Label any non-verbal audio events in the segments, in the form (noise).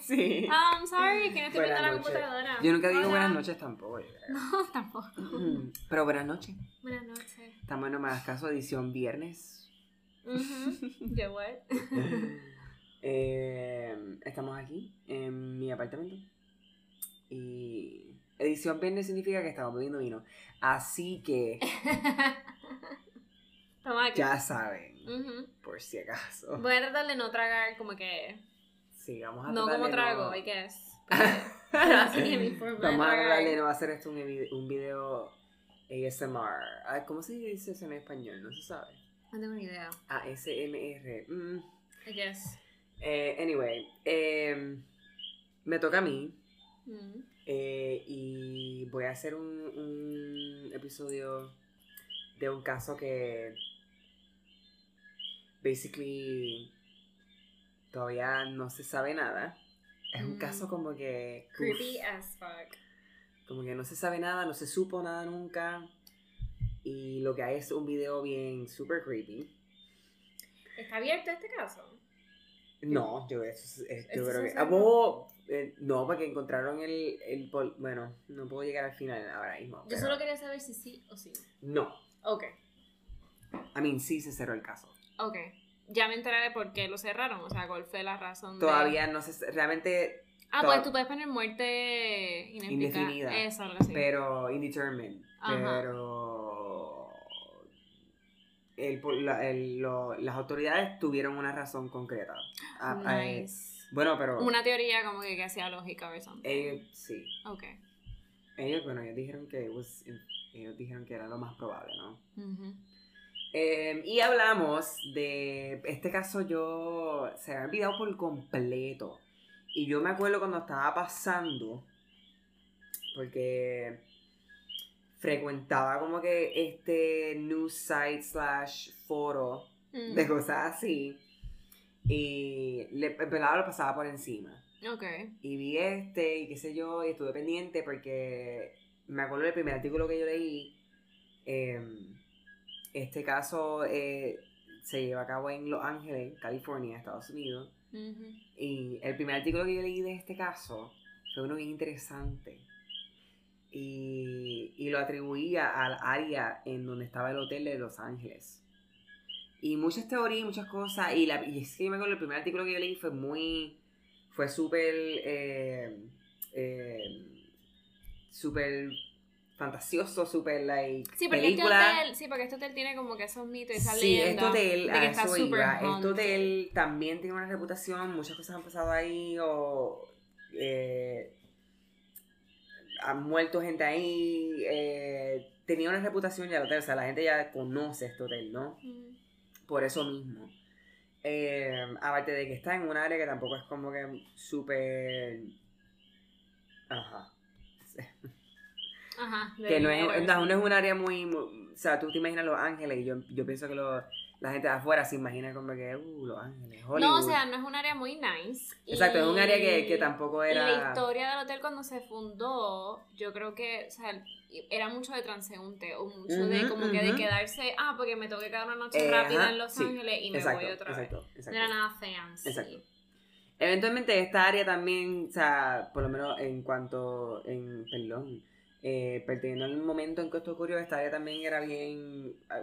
Sí. Ah, I'm sorry, que no estoy viendo la computadora. Yo nunca digo Hola. buenas noches tampoco. yo creo. No, (laughs) tampoco. Mm, Pero buenas noches. Buenas noches. Estamos en más caso edición viernes. Ujú. Yo, what? (laughs) Eh, estamos aquí en mi apartamento. Y edición viernes significa que estamos bebiendo vino. Así que (laughs) aquí. ya saben, Ujú. por si acaso. Voy a tratar de no tragar como que. Sí, vamos a No como trago, no- I guess. (laughs) (laughs) Vamos a tragar. tratar de no hacer esto un, un video ASMR. Ay, ¿Cómo se dice eso en español? No se sabe. No tengo ni idea. ASMR. Mm. I guess. Eh, anyway, eh, me toca a mí. Mm. eh, y voy a hacer un, un episodio de un caso que basically todavía no se sabe nada. Es un Mm. caso como que uf, Creepy as fuck. como que no se sabe nada, no se supo nada nunca. Y lo que hay es un video bien super creepy. ¿Está abierto este caso? No, yo, eso es- es- yo creo que. Ah, eh, no, porque encontraron el, el. pol- Bueno, no puedo llegar al final ahora mismo. Yo pero- solo quería saber si sí o sí. No. Ok. I mean, sí se cerró el caso. Ok. Ya me enteré de por qué lo cerraron. O sea, cuál fue la razón. de- Todavía no se. Realmente. Ah, pues tú puedes poner muerte. Indefinida. Eso, algo así. Pero. Indeterminate. Ajá. Pero. el la- el- lo- las autoridades tuvieron una razón concreta. Ah, ah, eh, Nice. bueno, pero. Una teoría como que, que hacía lógica o something. Ellos, sí. Ok. Ellos, bueno, ellos dijeron que it was- ellos dijeron que era lo más probable, ¿no? Ujú. Eh, y hablamos de este caso yo se había olvidado por completo y yo me acuerdo cuando estaba pasando porque frecuentaba como que este news site slash foro Mm. de cosas así y le el pelado lo pasaba por encima Ok. y vi este y qué sé yo, y estuve pendiente porque me acuerdo del primer artículo que yo leí. eh, este caso eh, se lleva a cabo en Los Ángeles, California, Estados Unidos. Y el primer artículo que yo leí de este caso fue uno bien interesante. Y, y lo atribuía al área en donde estaba el hotel de Los Ángeles. Y muchas teorías, muchas cosas. Y, la, y es que yo me acuerdo, el primer artículo que yo leí fue muy. Fue súper. Eh, eh, súper fantasioso, súper like. Sí, porque película. este hotel, sí, porque este hotel tiene como que esos mitos y esa Sí, leyenda este hotel, de a que está eso iba. Este hotel también tiene una reputación, muchas cosas han pasado ahí, o eh, han muerto gente ahí, eh, tenía una reputación ya el hotel, o sea, la gente ya conoce este hotel, ¿no? Mm. Por eso mismo. Eh, aparte de que está en un área que tampoco es como que súper... Ajá. (laughs) Ajá. Que no es, no, no es un área muy, muy- O sea, tú te imaginas Los Ángeles y yo, yo pienso que la gente de afuera se imagina como que, uh, Los Ángeles, Hollywood. No, o sea, no es un área muy nice. Exacto, es un área que, que tampoco Y la era... historia del hotel cuando se fundó, yo creo que, o sea, era mucho de transeúnte, o mucho de como que de quedarse, ah, porque me tengo que quedar una noche Eh, rápida ajá, en Los sí, Ángeles y me exacto, voy otra vez. exacto, No era nada fancy. Exacto. Eventualmente esta área también, o sea, por lo menos en cuanto, en, perdón, eh, perteneciendo al momento en que esto ocurrió, esta área también era bien, ah,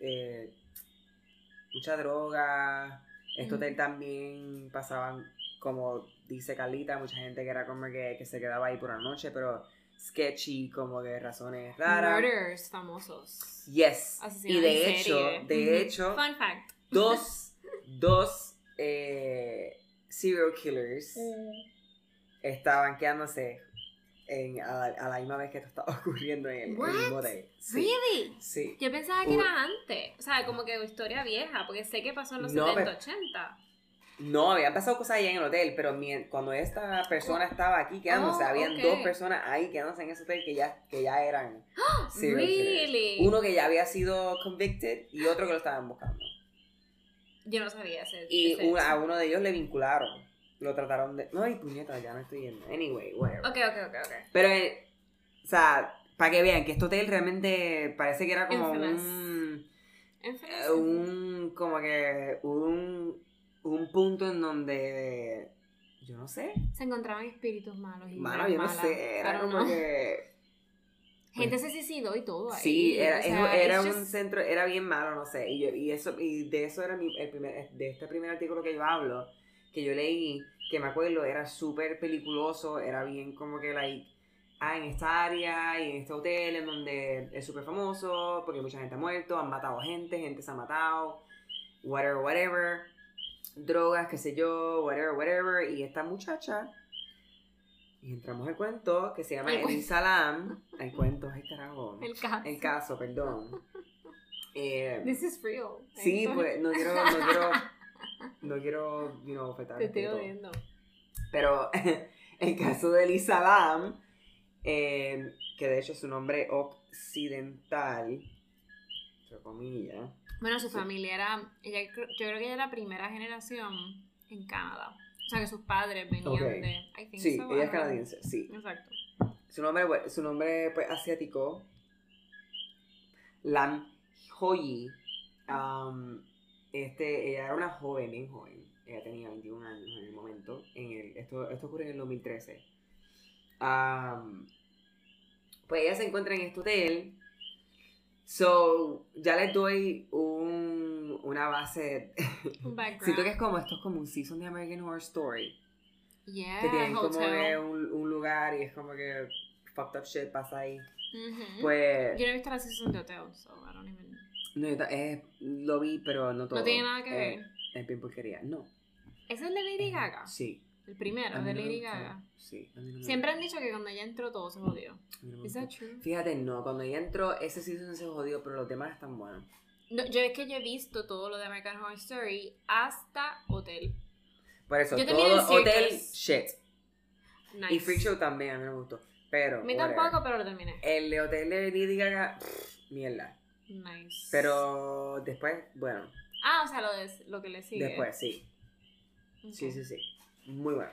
eh, mucha droga, este hotel también pasaban, como dice Carlita, mucha gente que era como que, que se quedaba ahí por la noche, pero sketchy, como de razones raras. Murders famosos. Yes. Y de en hecho, serie. de hecho, Fun fact. dos, (laughs) dos eh, serial killers estaban quedándose en, a, la, a la misma vez que esto estaba (laughs) ocurriendo en el, mismo hotel. Sí, Really? sí. Yo pensaba que era antes. O sea, como que historia vieja, porque sé que pasó en los No, 70, pero- 80. No, habían pasado cosas ahí en el hotel, pero cuando esta persona estaba aquí quedándose, Oh, habían dos personas ahí quedándose en ese hotel que ya, que ya eran killers. Really? Uno que ya había sido convicted y otro que lo estaban buscando. Yo no sabía ese. Y ese una- a uno de ellos le vincularon. Lo trataron de. Ay, puñeta, ya no estoy yendo. Anyway, whatever. Ok, ok, ok, ok. Pero, eh, o sea, para que vean que este hotel realmente parece que era como Infamous. un. Infamous. eh, Un. Como que. Un. Un punto en donde. Yo no sé. Se encontraban espíritus malos y Mano, yo no sé, era como no. que... (laughs) Gente se suicidó y todo ahí. Sí, era, o sea, era un just- centro, era bien malo, no sé. Y, yo- y eso, y de eso era mi, el primer, de este primer artículo que yo hablo, que yo leí, que me acuerdo, era súper peliculoso, era bien como que, like, ah, en esta área y en este hotel en donde es súper famoso, porque mucha gente ha muerto, han matado gente, gente se ha matado, whatever, whatever, drogas, qué sé yo, whatever, whatever, y esta muchacha, y entramos al cuento, que se llama El cuento. Elisa Lam, el cuento, ay carajo, El caso. el caso, perdón. (laughs) Eh, This is real. sí, pues no quiero, no quiero, no quiero, you know, afectar Te estoy odiando. Pero (laughs) el caso de Elisa Lam, eh, que de hecho su nombre occidental, entre comillas, Bueno, su Sí. familia era. Ella, yo creo que ella era primera generación en Canadá. O sea, que sus padres venían de. I think sí, so, ella es canadiense, sí. Exacto. Su nombre, su nombre pues, asiático, Lam Hoyi. um, este, ella era una joven, bien joven. Ella tenía 21 años en el momento. En el, esto, esto ocurre en el 2013. Um, pues ella se encuentra en este hotel. So, ya les doy un, una base. (laughs) Un background. Siento que es como, esto es como un season de American Horror Story. Yeah, que tienen como hotel. que un, un lugar y es como que fucked up shit pasa ahí. Ujú. Pues, Yo no he visto la season de Hotel, so I don't even. No, yo eh, lo vi, pero no todo. No tiene nada que Eh, ver. Es bien porquería. No. ¿Ese es el de Lady Gaga? Sí. El primero, de Lady. Gaga. Sí. no Siempre han dicho que cuando ella entró todo se jodió. no me ¿Is that gustó. true? Fíjate, no, cuando ella entró, ese season se jodió, pero los demás están buenos. No, yo es que yo he visto todo lo de American Horror Story hasta Hotel. Por eso, Yo todo hotel, shit. Nice. Y Freak Show también, a mí me gustó. Pero, A mí whatever. tampoco, pero lo terminé. El de hotel de Lady Gaga, pff, mierda. Nice. Pero después, bueno, Ah, o sea, lo, de, lo que le sigue. después, sí. Sí, sí, sí. Muy bueno.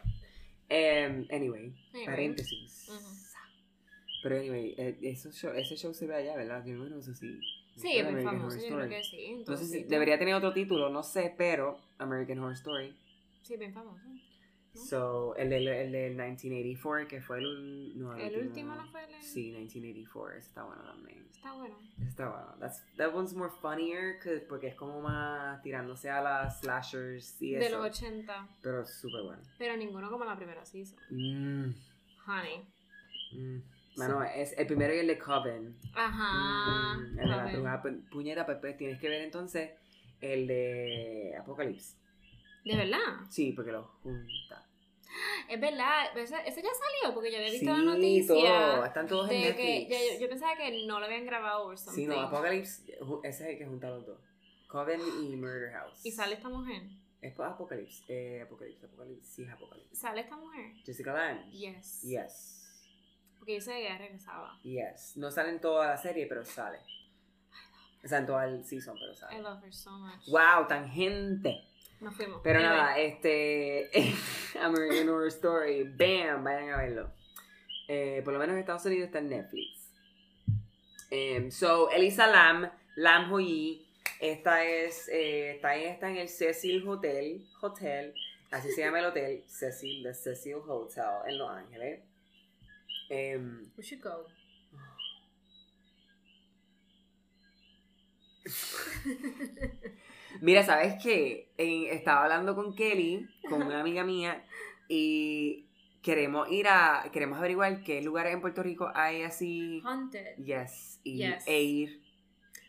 Em, anyway, Anyway. paréntesis. Pero anyway, eh, eso show- ese show se ve allá, ¿verdad? Yo no sé si. Sí, es muy famoso, yo creo que sí. No sé entonces si debería tener otro título, no sé, pero American Horror Story. Sí, bien famoso. So, el del, el del 1984, que fue el, no, ¿El último no fue el- Sí, 1984, ese está bueno también. Está bueno. Ese está bueno. That's, that one's more funnier que- porque es como más tirándose a las slashers y De eso. los 80. Pero súper bueno. Pero ninguno como la primera season. Mm, Honey. mm. Mano, es el primero y el de Coven. Ajá. Mm, el de la pu- puñeta, pues, pues, tienes que ver entonces el de Apocalypse. ¿De verdad? Sí, porque lo junta. Es verdad. Ese, ese ya salió porque yo había visto Sí, la noticia. todo. Están todos en que Netflix. yo, yo pensaba que no lo habían grabado o something. Sí, no, Apocalypse, ese es el que junta los dos. Coven y Murder House. Y sale esta mujer. Es Apocalypse. Eh, Apocalypse, Apocalypse. Sí, es Apocalypse. ¿Sale esta mujer? Jessica Lange. Yes. Yes. Porque yo sé que ella regresaba. Yes. No sale en toda la serie, pero sale. O sea, en toda el season, pero I sale. love her so much. Wow, tangente. Nos fuimos. Pero nada, este. (laughs) American Horror Story. Bam, vayan a verlo. Eh, por lo menos en Estados Unidos está en Netflix. Em, so, Elisa Lam, Lam Hoyi. Esta es. eh, está, en, está en el Cecil Hotel. Hotel. Así se llama el hotel. Cecil, the Cecil Hotel en Los Ángeles. Em, We should go. (laughs) Mira, ¿sabes qué? En- estaba hablando con Kelly, con una amiga mía, y queremos ir a, queremos averiguar qué lugares en Puerto Rico hay así, Haunted. yes, y, Yes. e ir,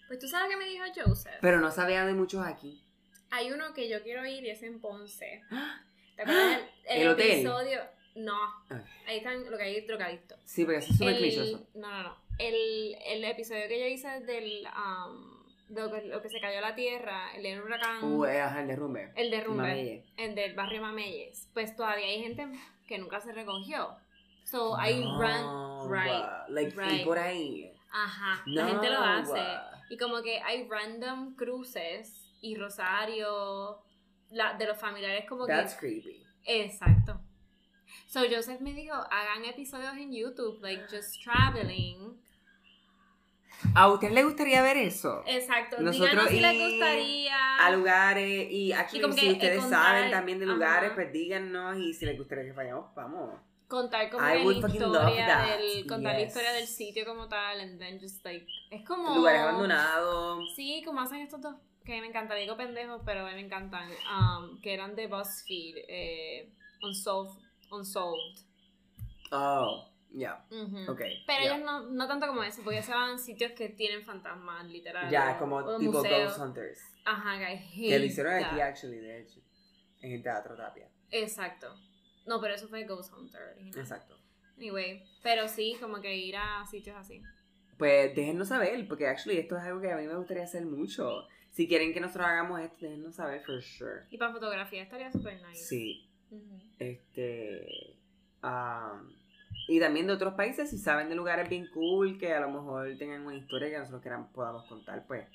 Pues tú sabes que me dijo Joseph. pero no sabía de muchos aquí. Hay uno que yo quiero ir y es en Ponce. (gasps) ¿Te acuerdas el, ¿El hotel? episodio? No. Ok. Ahí están lo que hay drogadictos. Sí, porque eso es súper clichoso. No, no, no. El, el episodio que yo hice del. um, lo, que, lo que se cayó la tierra, el del huracán. Uh, eh, ajá, el derrumbe. el derrumbe. Mameye. El del barrio Mameyes. Pues todavía hay gente (laughs) que nunca se recogió. So hay No, run. Right. like, y right. por ahí. Ajá. No, la gente lo hace. Y como que hay random cruces y Rosario. La, de los familiares como That's que. creepy. Exacto. So Joseph me dijo, hagan episodios en YouTube, like just traveling. ¿A usted le gustaría ver eso? Exacto. Nosotros díganos si les gustaría. A lugares y como que, si eh, ustedes contar- saben también de lugares, ajá. pues díganos y si les gustaría que vayamos, vamos. contar como I la historia del contar la yes. historia del sitio como tal and then just like es como Lugares abandonados. sí como hacen estos dos que me encanta digo pendejos pero a mí me encantan um, que eran de BuzzFeed eh, Unsolved Unsolved Oh, ya, Ujú. ok. pero ellos no, no tanto como eso porque se van a sitios que tienen fantasmas literal Ya, o- como o tipo museos. Ghost Hunters. ajá que, Que lo hicieron aquí, actually, de hecho. En el Teatro Tapia. exacto no pero eso fue Ghost Hunter original. Exacto. anyway pero sí como que ir a sitios así Pues déjennos saber, porque actually esto es algo que a mí me gustaría hacer mucho. Si quieren que nosotros hagamos esto, déjennos saber for sure. Y para fotografía estaría súper nice. Sí, este. am, y también de otros países, si saben de lugares bien cool, que a lo mejor tengan una historia que nosotros queramos, podamos contar, pues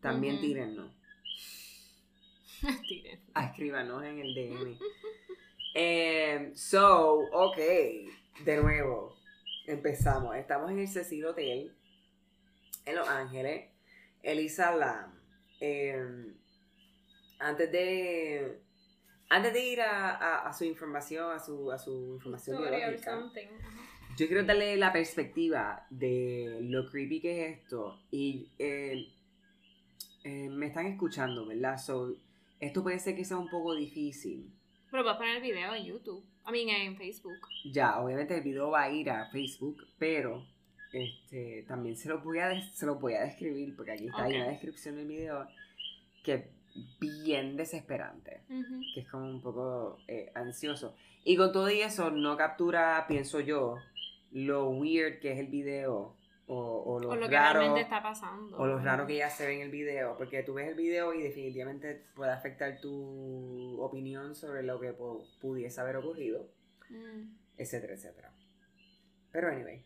también Ujú. tírennos. (laughs) Tiren. Ah, escríbanos en el DM. (laughs) Em, so, ok, de nuevo, empezamos. Estamos en el Cecil Hotel, en Los Ángeles. Elisa Lam. em, antes de. Antes de ir a, a- a su información, a su, a su información biológica, yo quiero darle la perspectiva de lo creepy que es esto. Y eh, eh, me están escuchando, ¿verdad? So, esto puede ser que sea un poco difícil. Pero vas a poner el video en YouTube. I mean, en Facebook. Ya, obviamente el video va a ir a Facebook, pero este, también se lo voy a, se lo voy a describir, porque aquí está hay Ok. una descripción del video que bien desesperante, Ujú. que es como un poco eh, ansioso. Y con todo y eso no captura, pienso yo, lo weird que es el video o, o lo O lo que raro. realmente está pasando. O lo raro que ya se ve en el video, porque tú ves el video y definitivamente puede afectar tu opinión sobre lo que pu- pudiese haber ocurrido Mm. etcétera, etcétera. Pero anyway,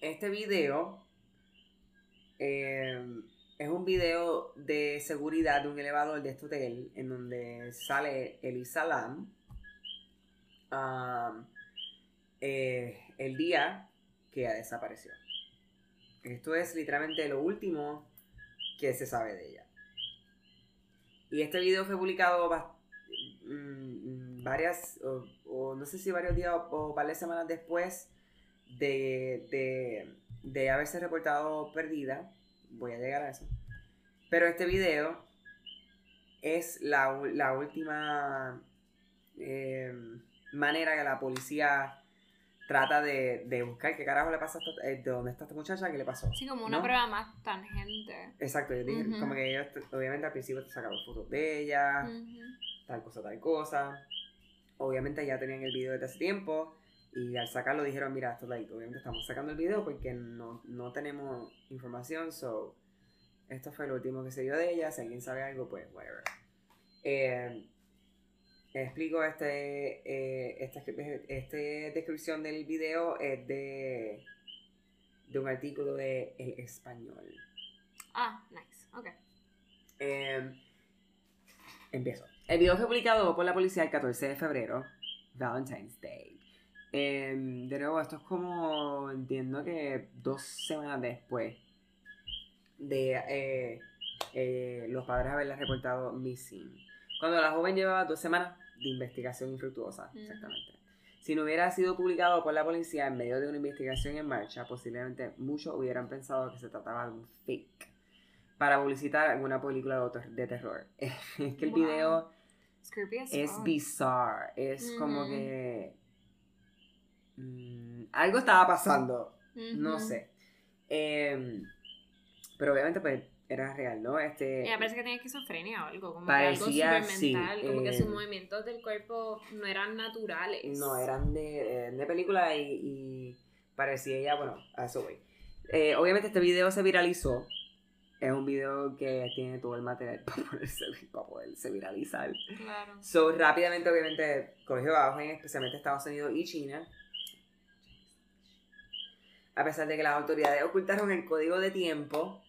este video eh, es un video de seguridad de un elevador de este hotel en donde sale Elisa Lam um, eh, el día que desapareció. Esto es literalmente lo último que se sabe de ella. Y este video fue publicado mm, mm, varias, o, o no sé si varios días o, o varias semanas después de, de, de haberse reportado perdida. Voy a llegar a eso. Pero este video es la, la última eh, manera que la policía trata de, de buscar qué carajo le pasa a esta, eh, de dónde está esta muchacha, qué le pasó. Sí, como una ¿no? prueba más tangente. Exacto, yo dije, como que ellos, te- obviamente al principio te sacaron fotos de ella, tal cosa, tal cosa. Obviamente ya tenían el video desde hace tiempo y al sacarlo dijeron, mira, esto like, obviamente estamos sacando el video porque no, no tenemos información, so esto fue lo último que se dio de ella, si alguien sabe algo, pues whatever. Eh, explico este, eh, esta, este descripción del video es de, de un artículo de El Español. Ah, nice. Ok. Eh, empiezo. El video fue publicado por la policía el 14 de febrero, Valentine's Day. Eh, de nuevo, esto es como, entiendo que dos semanas después de eh, eh, los padres haberla reportado missing. Cuando la joven llevaba dos semanas de investigación infructuosa, exactamente. Si no hubiera sido publicado por la policía en medio de una investigación en marcha, posiblemente muchos hubieran pensado que se trataba de un fake para publicitar alguna película de, terror. (laughs) es que el Wow. video es fuck. bizarre, es como que mm, algo estaba pasando, no Ujú. sé. Em, pero obviamente pues era real, ¿no? Este Ella parece que tenía esquizofrenia o algo, como Parecía, que algo súper sí, como que eh, sus movimientos del cuerpo no eran naturales. No, eran de, eh, de película y, y parecía ella, bueno, a eso voy. Eh, obviamente este video se viralizó. Es un video que tiene todo el material (laughs) para, ponerse, para poderse viralizar. Claro. So, rápidamente, obviamente, cogió abajo en especialmente Estados Unidos y China. A pesar de que las autoridades ocultaron el código de tiempo,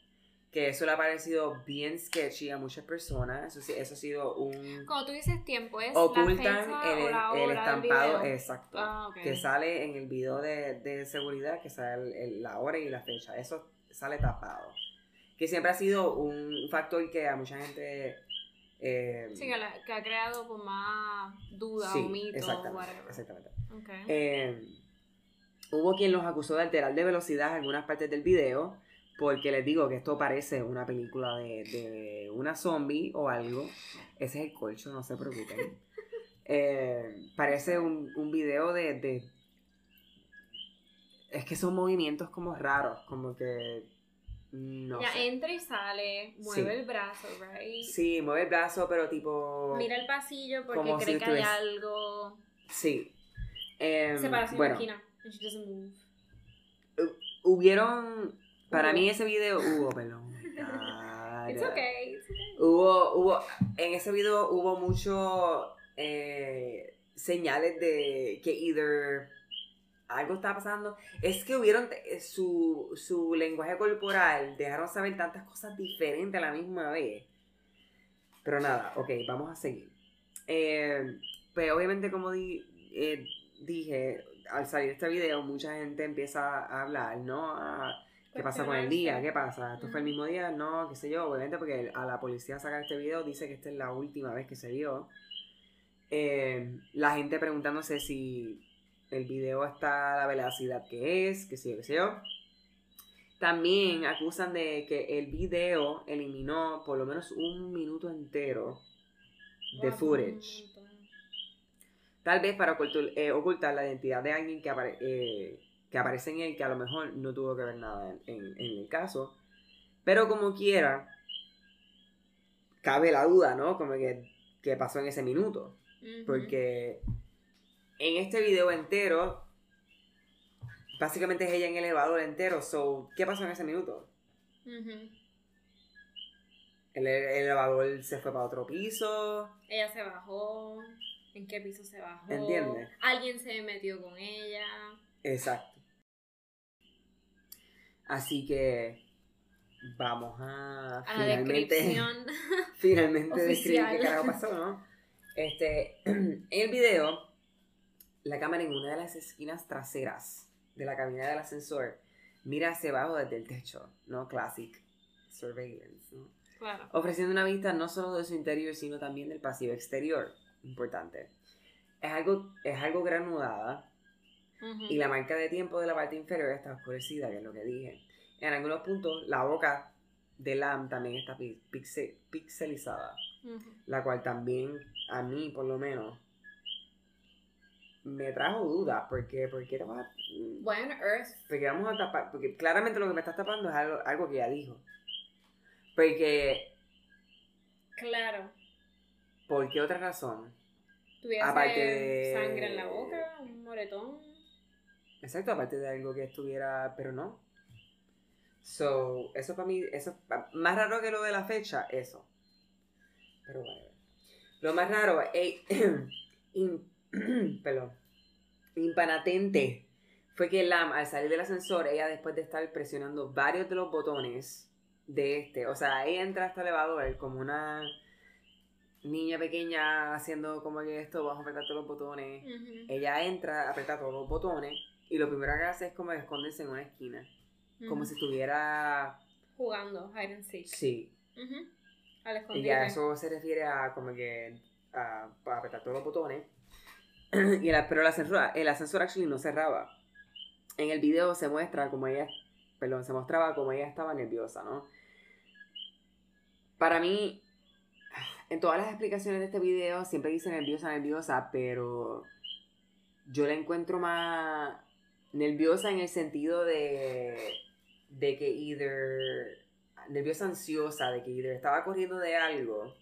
que eso le ha parecido bien sketchy a muchas personas. Eso, eso ha sido un... Cuando tú dices tiempo, ¿es la Ocultan fecha el, o la el hora estampado, del video? exacto. Ah. Que sale en el video de, de seguridad, que sale el- el- la hora y la fecha. Eso sale tapado. Que siempre ha sido un factor que a mucha gente... eh, Sí, que, la- que ha creado como más duda sí, o mito o exactamente, whatever. exactamente. Okay. Eh, hubo quien los acusó de alterar de velocidad algunas partes del video, porque les digo que esto parece una película de, de una zombie o algo. Ese es el colcho, no se preocupen. (laughs) Eh, parece un, un video de, de- Es que son movimientos como raros, como que... No ya sé. entra y sale, mueve Sí. el brazo, right? Sí, mueve el brazo, pero tipo... Mira el pasillo porque cree si que hay algo. Sí. Em, Se así bueno, en la esquina. And she doesn't move. hubieron... Para mí ese video hubo, (laughs) perdón. It's okay, it's okay. Hubo, hubo, en ese video hubo mucho eh, señales de que either algo estaba pasando. Es que hubieron eh, su, su lenguaje corporal, dejaron saber tantas cosas diferentes a la misma vez. Pero nada, ok, vamos a seguir. Eh, pues obviamente como di- eh, dije, al salir este video, mucha gente empieza a hablar, ¿no? A- ¿Qué pasa con el día? ¿Qué pasa? ¿Esto fue el mismo día? No, qué sé yo. Obviamente porque a la policía sacar este video dice que esta es la última vez que se vio. Eh, la gente preguntándose si el video está a la velocidad que es, qué sé yo, qué sé yo. También acusan de que el video eliminó por lo menos un minuto entero de footage. Tal vez para ocultar, eh, ocultar la identidad de alguien que, apare- eh, que aparece en él, que a lo mejor no tuvo que ver nada en, en- en el caso. Pero como quiera, cabe la duda, ¿no? Como que, que pasó en ese minuto. Porque en este video entero, básicamente es ella en el elevador entero. So, ¿qué pasó en ese minuto? El elevador se fue para otro piso. Ella se bajó. ¿En qué piso se bajó? ¿Entiendes? Alguien se metió con ella. Exacto. Así que vamos a, A finalmente, (laughs) finalmente describir qué carajo pasó, ¿no? Este, (clears throat) en el video, la cámara en una de las esquinas traseras de la cabina del ascensor mira hacia abajo desde el techo, ¿no? Classic surveillance, ¿no? claro. ofreciendo una vista no solo de su interior, sino también del pasillo exterior. Importante. Es algo, es algo granulada y la marca de tiempo de la parte inferior está oscurecida, que es lo que dije. En algunos puntos, la boca de Lam también está pi- pixe- pixelizada, la cual también, a mí por lo menos, me trajo dudas, porque ¿por qué te vas a- Bueno, Earth. porque vamos a tapar, porque claramente lo que me estás tapando es algo, algo que ella dijo. Porque, Claro. ¿por qué otra razón? Tuviese Aparte de- sangre en la boca, un moretón. Exacto, aparte de algo que estuviera, pero no. So, eso para mí, eso más raro que lo de la fecha, eso. Pero bueno. Lo más raro, eh, (clears throat) in- (clears throat) perdón, impanatente, fue que Lam, al salir del ascensor, ella después de estar presionando varios de los botones de este, o sea, ella entra hasta el elevador como una niña pequeña haciendo como que esto, vamos a apretar todos los botones. Ella entra, aprieta todos los botones y lo primero que hace es como esconderse en una esquina. Como si estuviera... Jugando hide and seek. Sí. Ujú. Al Y ya eso se refiere a como que... A, a apretar todos los botones. (clears throat) y la- pero el ascensor, el ascensor actually no cerraba. En el video se muestra como ella... Perdón, se mostraba como ella estaba nerviosa, ¿no? Para mí... En todas las explicaciones de este video siempre dice nerviosa, nerviosa, pero yo la encuentro más nerviosa en el sentido de, de que either nerviosa ansiosa, de que either estaba corriendo de algo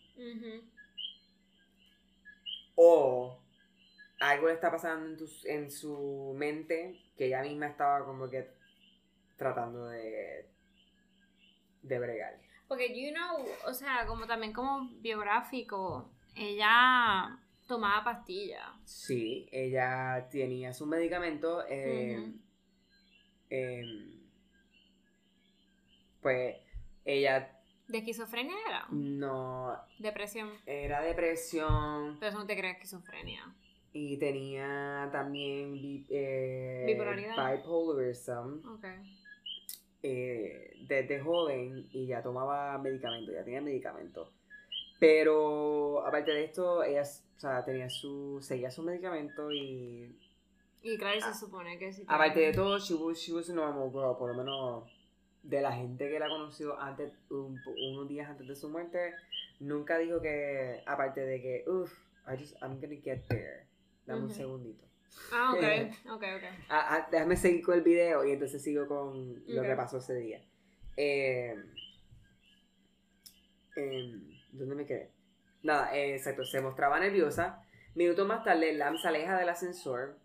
o algo le está pasando en, tu- en su mente que ella misma estaba como que tratando de, de bregar. Porque, you know, o sea, como también como biográfico, ella tomaba pastillas. Sí, ella tenía su medicamento. eh, em, pues ella ¿De esquizofrenia era? no Depresión. era depresión Pero eso no te crees esquizofrenia. y tenía también bi- eh, Bipolaridad. bipolarism. Ok. Eh, desde joven y ya tomaba medicamentos, ya tenía medicamentos. Pero aparte de esto, ella o sea, tenía su, seguía su medicamento y... Y claro, se supone que sí. Aparte de todo, she was, she was a normal girl, por lo menos de la gente que la conoció antes, unos días antes de su muerte, nunca dijo que, aparte de que, uff, I just, I'm gonna get there. Dame un segundito. Ah, ok, ok, ok. Ah, ah, déjame seguir con el video y entonces sigo con lo que pasó ese día. Eh, ¿Dónde me quedé? Nada, eh, exacto, se mostraba nerviosa. Minutos más tarde, Lam se aleja del ascensor.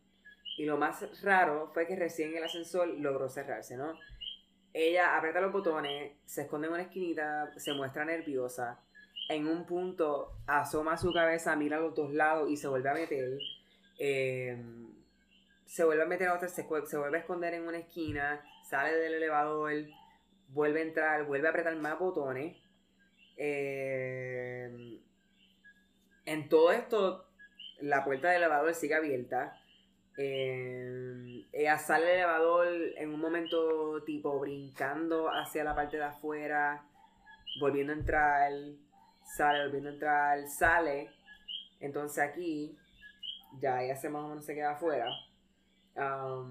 Y lo más raro fue que recién el ascensor logró cerrarse, ¿no? Ella aprieta los botones, se esconde en una esquinita, se muestra nerviosa. En un punto asoma su cabeza, mira a los dos lados y se vuelve a meter. Em, se vuelve a meter a otra, se, vuelve a esconder en una esquina, sale del elevador, vuelve a entrar, vuelve a apretar más botones. Em, en todo esto, la puerta del elevador sigue abierta. Eh, ella sale del elevador en un momento tipo brincando hacia la parte de afuera, volviendo a entrar, sale, volviendo a entrar, sale. Entonces aquí ya ella se más se queda afuera. Um,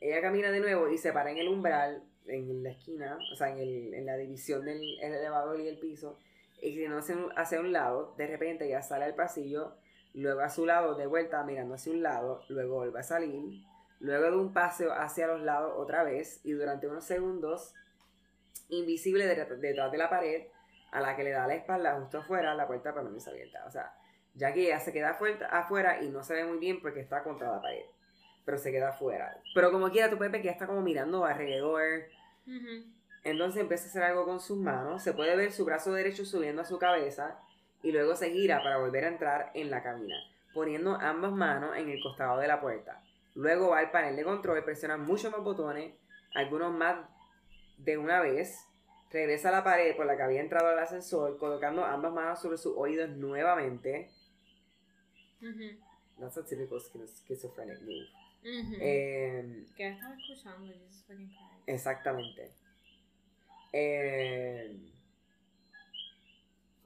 ella camina de nuevo y se para en el umbral, en la esquina, o sea, en, el, en la división del elevador y el piso. Y si no hacia un lado, de repente ella sale al pasillo luego a su lado de vuelta mirando hacia un lado, luego vuelve a salir, luego de un paseo hacia los lados otra vez y durante unos segundos, invisible detrás de la pared, a la que le da la espalda justo afuera, la puerta permanece abierta. O sea, ya que ella se queda afuera y no se ve muy bien porque está contra la pared, pero se queda afuera. Pero como quiera, tu Pepe que está como mirando alrededor. Entonces empieza a hacer algo con sus manos. Se puede ver su brazo derecho subiendo a su cabeza y luego se gira para volver a entrar en la cabina, poniendo ambas manos en el costado de la puerta. Luego va al panel de control, presiona muchos más botones, algunos más de una vez, regresa a la pared por la que había entrado al ascensor, colocando ambas manos sobre sus oídos nuevamente. That's a typical schizophrenic move. eh, ¿Qué estaba escuchando? Exactamente. Eh,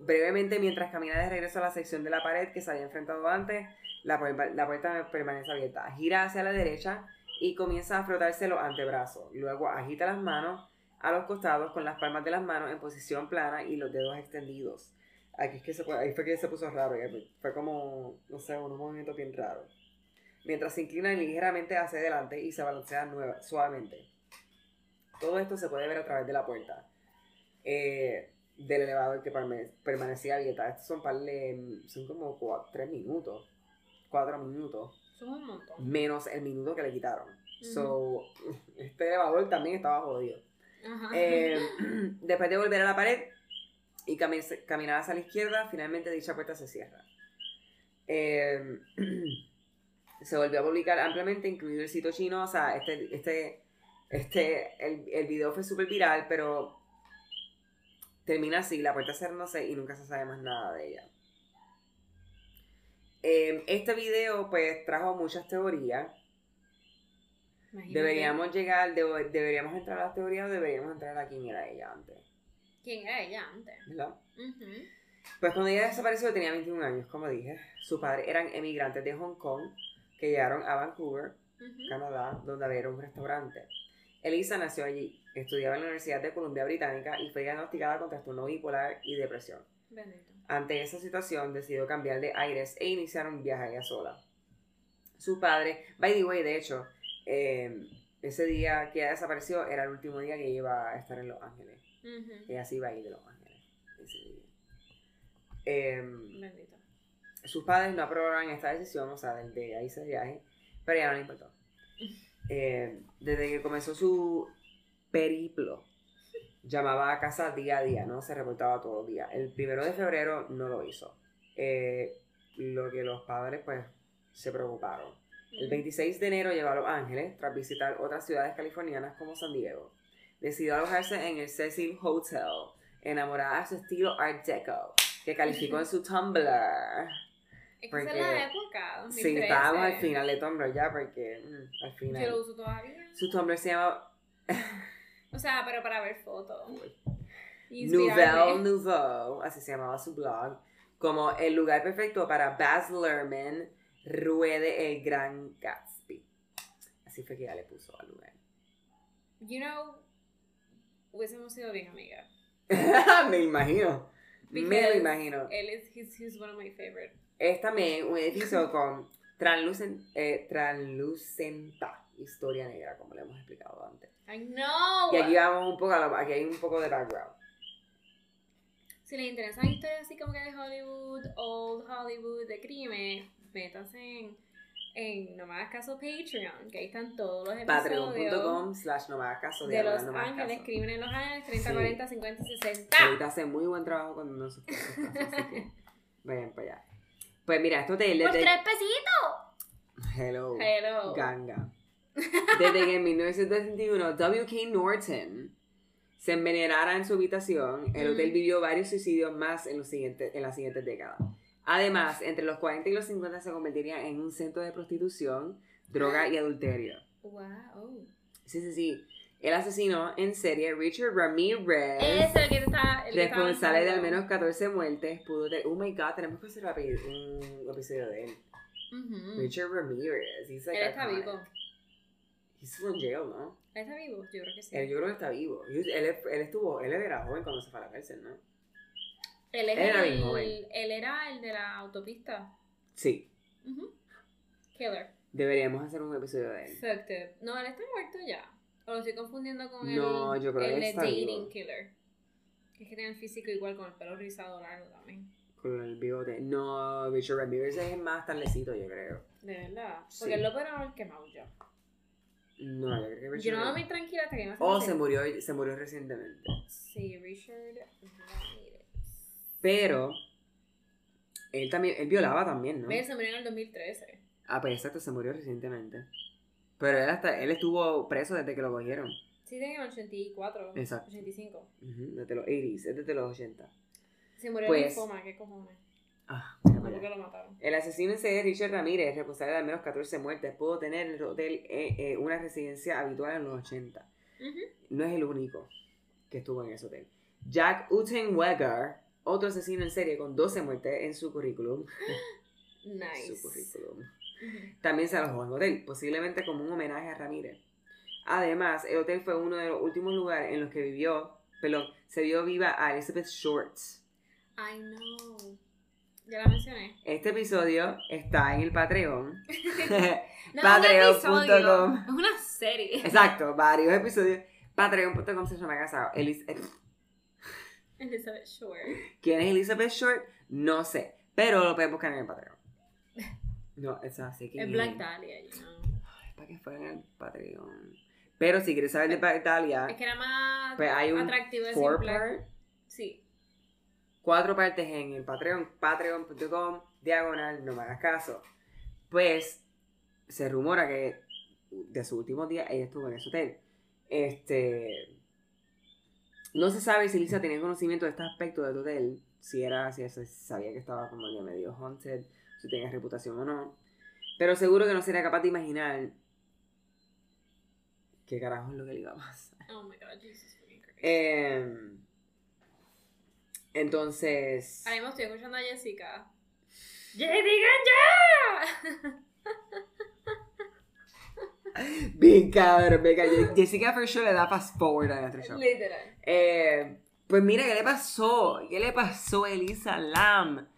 Brevemente, mientras camina de regreso a la sección de la pared que se había enfrentado antes, la, puerta permanece abierta. Gira hacia la derecha y comienza a frotarse los antebrazos. Luego agita las manos a los costados con las palmas de las manos en posición plana y los dedos extendidos. Aquí es que se, ahí fue que se puso raro, fue como, no sé, un movimiento bien raro. Mientras se inclina ligeramente hacia adelante y se balancea suavemente. Todo esto se puede ver a través de la puerta. Eh, del elevador que permanecía abierta. Estos son par son como 3 minutos, 4 minutos. Son un montón. Menos el minuto que le quitaron. So, este elevador también estaba jodido. Eh, (clears throat) después de volver a la pared y caminar hacia la izquierda, finalmente dicha puerta se cierra. Eh, (clears throat) se volvió a publicar ampliamente, incluido el sitio chino. O sea, este, este, este, el, el video fue súper viral, pero termina así, la puerta cerrándose y nunca se sabe más nada de ella. Em, este video pues trajo muchas teorías. Deberíamos llegar, deberíamos entrar a las teorías o deberíamos entrar a quién era ella antes. ¿Quién era ella antes? ¿Verdad? Pues cuando ella desapareció tenía 21 años, como dije. Sus padres eran emigrantes de Hong Kong que llegaron a Vancouver, Canadá, donde había un restaurante. Elisa nació allí, estudiaba en la Universidad de Columbia Británica y fue diagnosticada con trastorno bipolar y depresión. Ante esa situación, decidió cambiar de aires e iniciar un viaje ella sola. Su padre, by the way, de hecho, em, ese día que ella desapareció era el último día que iba a estar en Los Ángeles. Ella sí iba a ir de Los Ángeles ese día. Em, Bendito. Sus padres no aprobaron esta decisión, o sea, de, ahí ese viaje, pero ya no le importó. (laughs) Eh, desde que comenzó su periplo, llamaba a casa día a día, ¿no? Se reportaba todos los días. El primero de febrero no lo hizo. Eh, lo que los padres, pues, se preocuparon. El 26 de enero llegó a Los Ángeles tras visitar otras ciudades californianas como San Diego. Decidió alojarse en el Cecil Hotel, enamorada de su estilo Art Deco, que calificó en su Tumblr. Es que es la época. Sí, estábamos al final de Tumblr ya, porque mm, al final. Yo lo uso todavía. Su Tumblr se llama. (laughs) O sea, pero para ver fotos. Nouvelle. Nouveau, así se llamaba su blog, como el lugar perfecto para Baz Luhrmann ruede el gran Gatsby. Así fue que ella le puso al lugar. You know, hubiésemos sido bien amigas. (laughs) Me imagino. Me lo imagino. Él es, he's, he's one of my favorite. Es también un edificio con translucen- eh, translucenta historia negra, como le hemos explicado antes. I know. Y aquí vamos un poco, a lo- aquí hay un poco de background. Si les interesan historias así como que de Hollywood, Old Hollywood, de crimen, métanse en, en No me hagas caso Patreon, que ahí están todos los episodios Patreon.com slash no me hagas caso de Los Ángeles, caso. Crímenes en Los Ángeles, 30, Sí. 40, 50, 60. Que ahorita hace muy buen trabajo cuando no casos, así que (laughs) vayan para allá. Pues mira, este hotel ¡Por tres pesitos! Hello. Hello. Ganga. (laughs) Desde que en 1961 W.K. Norton se envenenara en su habitación, el hotel vivió varios suicidios más en, los siguientes, en las siguientes décadas. Además, entre los 40 y los 50 se convertiría en un centro de prostitución, droga y adulterio. Wow. Sí, sí, sí. El asesino en serie, Richard Ramirez, es el que está. El que está responsable de al menos 14 muertes, pudo tener... Oh my God, tenemos que hacer un epi- un episodio de él. Ujú. Richard Ramirez. He's like Él está iconic. vivo. He's still in jail, ¿no? Él está vivo, yo creo que sí. Él, yo creo que está vivo. Él, él, él estuvo, él era joven cuando se fue a la cárcel, ¿no? Él, es él era el, bien joven. él era el de la autopista. Sí. Killer. Deberíamos hacer un episodio de él. Fucked. No, él está muerto ya. O lo estoy confundiendo con No, el, yo creo que el de está Dating vivo. Killer. Que es que tiene el físico igual con el pelo rizado largo también. Con el bigote. No, Richard Ramirez es más tardecito, yo creo. De verdad. Sí. Porque él lo pudieron haber quemado ya. No, yo creo que Richard Yo no muy tranquila hasta que no se Oh, se murió, se murió recientemente. Sí, Richard. Pero, él también, él violaba también, ¿no? Ve, se murió en el 2013. Ah, pues exacto, se murió recientemente. Pero él hasta, él estuvo preso desde que lo cogieron. Sí, en el 84. Exacto. 85. Ujú, desde los 80s, es desde los 80. Se murió Pues- de linfoma, ¿qué cojones? Ah, allá. lo mataron. El asesino en Richard Ramírez, responsable de al menos 14 muertes, pudo tener en el hotel eh, eh, una residencia habitual en los 80. Ujú. No es el único que estuvo en ese hotel. Jack Utenweger, otro asesino en serie con 12 muertes en su currículum, (gasps) Nice. su currículum, Ujú. también se alojó en el hotel, posiblemente como un homenaje a Ramírez. Además, el hotel fue uno de los últimos lugares en los que vivió, perdón, se vio viva a Elizabeth Shorts. I know. Ya la mencioné. Este episodio está en el Patreon. (laughs) (laughs) No, Patreon.com. Es una serie. Exacto, varios episodios. Patreon.com se llama casado. Eh, Elizabeth Shore. ¿Quién es Elizabeth Short? No sé. Pero lo puedes buscar en el Patreon. No, es así que. Es Black Dahlia, you know. Para que fuera en el Patreon. Pero si quieres saber de Black Dahlia, Es que era más pues hay un atractivo decir four Black. part, Sí. cuatro partes en el Patreon, patreon.com, diagonal, no me hagas caso. Pues se rumora que de su último día ella estuvo en ese hotel. Este. No se sabe si Lisa tenía conocimiento de este aspecto del hotel, si era, si se sabía que estaba como ya medio haunted, si tenía reputación o no. Pero seguro que no sería capaz de imaginar qué carajo es lo que le iba a pasar. Oh my god, Jesus. Em, entonces. Ahora mismo estoy escuchando a Jessica. ¡Ya digan (laughs) ya! Bien cabrón, venga. Je- Jessica sure le da fast forward a nuestro show. Literal. Eh, pues mira, ¿qué le pasó? ¿Qué le pasó a Elisa Lam?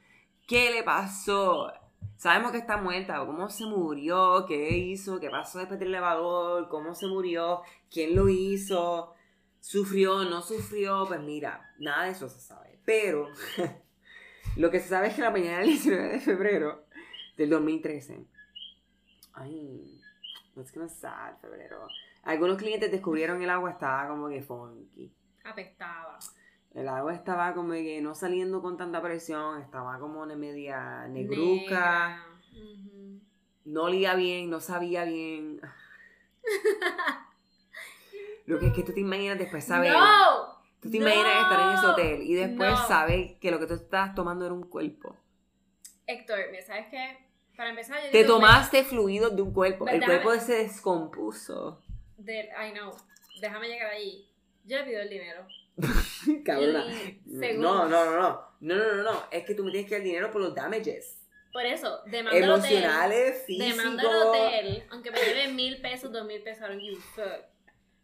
¿Qué le pasó? Sabemos que está muerta, ¿cómo se murió? ¿Qué hizo? ¿Qué pasó después del elevador? ¿Cómo se murió? ¿Quién lo hizo? ¿Sufrió? ¿No sufrió? Pues mira, nada de eso se sabe. Pero (laughs) lo que se sabe es que la mañana del 19 de febrero del 2013. Ay, kind of sad, febrero. Algunos clientes descubrieron el agua estaba como que funky. Apestaba. El agua estaba como que no saliendo con tanta presión, estaba como una media negruca, no olía bien, no sabía bien. (laughs) Lo que es que tú te imaginas después saber. ¡No! Tú te imaginas estar en ese hotel y después No. saber que lo que tú estabas tomando era un cuerpo. Héctor, ¿sabes qué? Para empezar, yo Te digo, tomaste fluidos de un cuerpo. El cuerpo se descompuso. de- I know. Déjame llegar ahí. Yo le pido el dinero. (laughs) Cabrona. Y No, no, no, no. No, no, no, no. Es que tú me tienes que dar dinero por los damages. Por eso, demanda el hotel. Emocionales, físicos. Demanda el hotel, aunque me lleve mil pesos, dos mil pesos, I a fuck.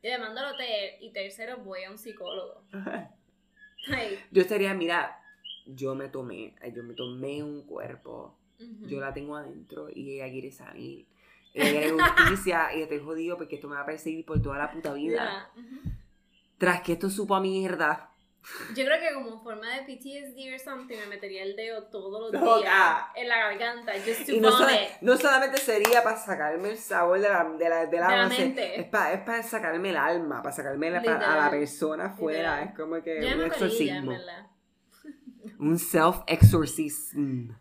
Yo demando al hotel y tercero voy a un psicólogo. (laughs) Yo estaría, mira, yo me tomé, yo me tomé un cuerpo. Yo la tengo adentro y ella quiere salir. Ella quiere justicia (laughs) y estoy jodido porque esto me va a perseguir por toda la puta vida. Tras que esto supo a mierda. Yo creo que como forma de PTSD or something me metería el dedo todos los días en la garganta, just to Y no, sola- no solamente sería para sacarme el sabor de la, de la, de la De la mente. es para, es para sacarme el alma, para sacarme la- para- a la persona afuera. Es como que Yo un exorcismo. Un self-exorcism.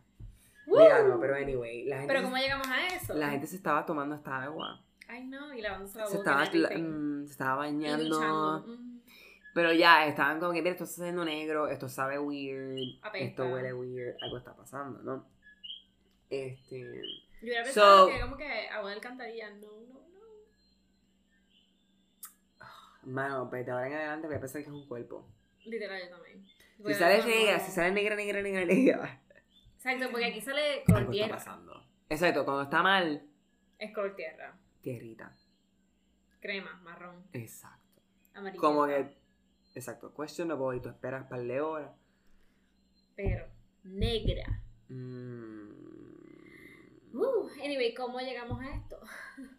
Mira, no, pero anyway, la gente, Pero ¿cómo llegamos a eso? la gente se estaba tomando esta agua. Ay, no, y la Se estaba, everything. mm, se estaba bañando. Mm. Pero ya, estaban como que, mira, esto está haciendo negro, esto sabe weird, Apesta. esto huele weird, algo está pasando, ¿no? Este. Yo hubiera pensado So- que como que agua de alcantarilla, no, no, no. Mano, pues de ahora en adelante voy a pensar que es un cuerpo. Literal, yo también. Si sale negra, si sale negra, negra, negra, (laughs) negra, Exacto, porque aquí sale algo está pasando. Exacto, cuando está mal, Es color tierra. tierrita. Crema, marrón, Exacto. amarillo. Como que, exacto, questionable y tú esperas par de horas. Pero, negra. Mm. Uh, anyway, ¿cómo llegamos a esto? (laughs)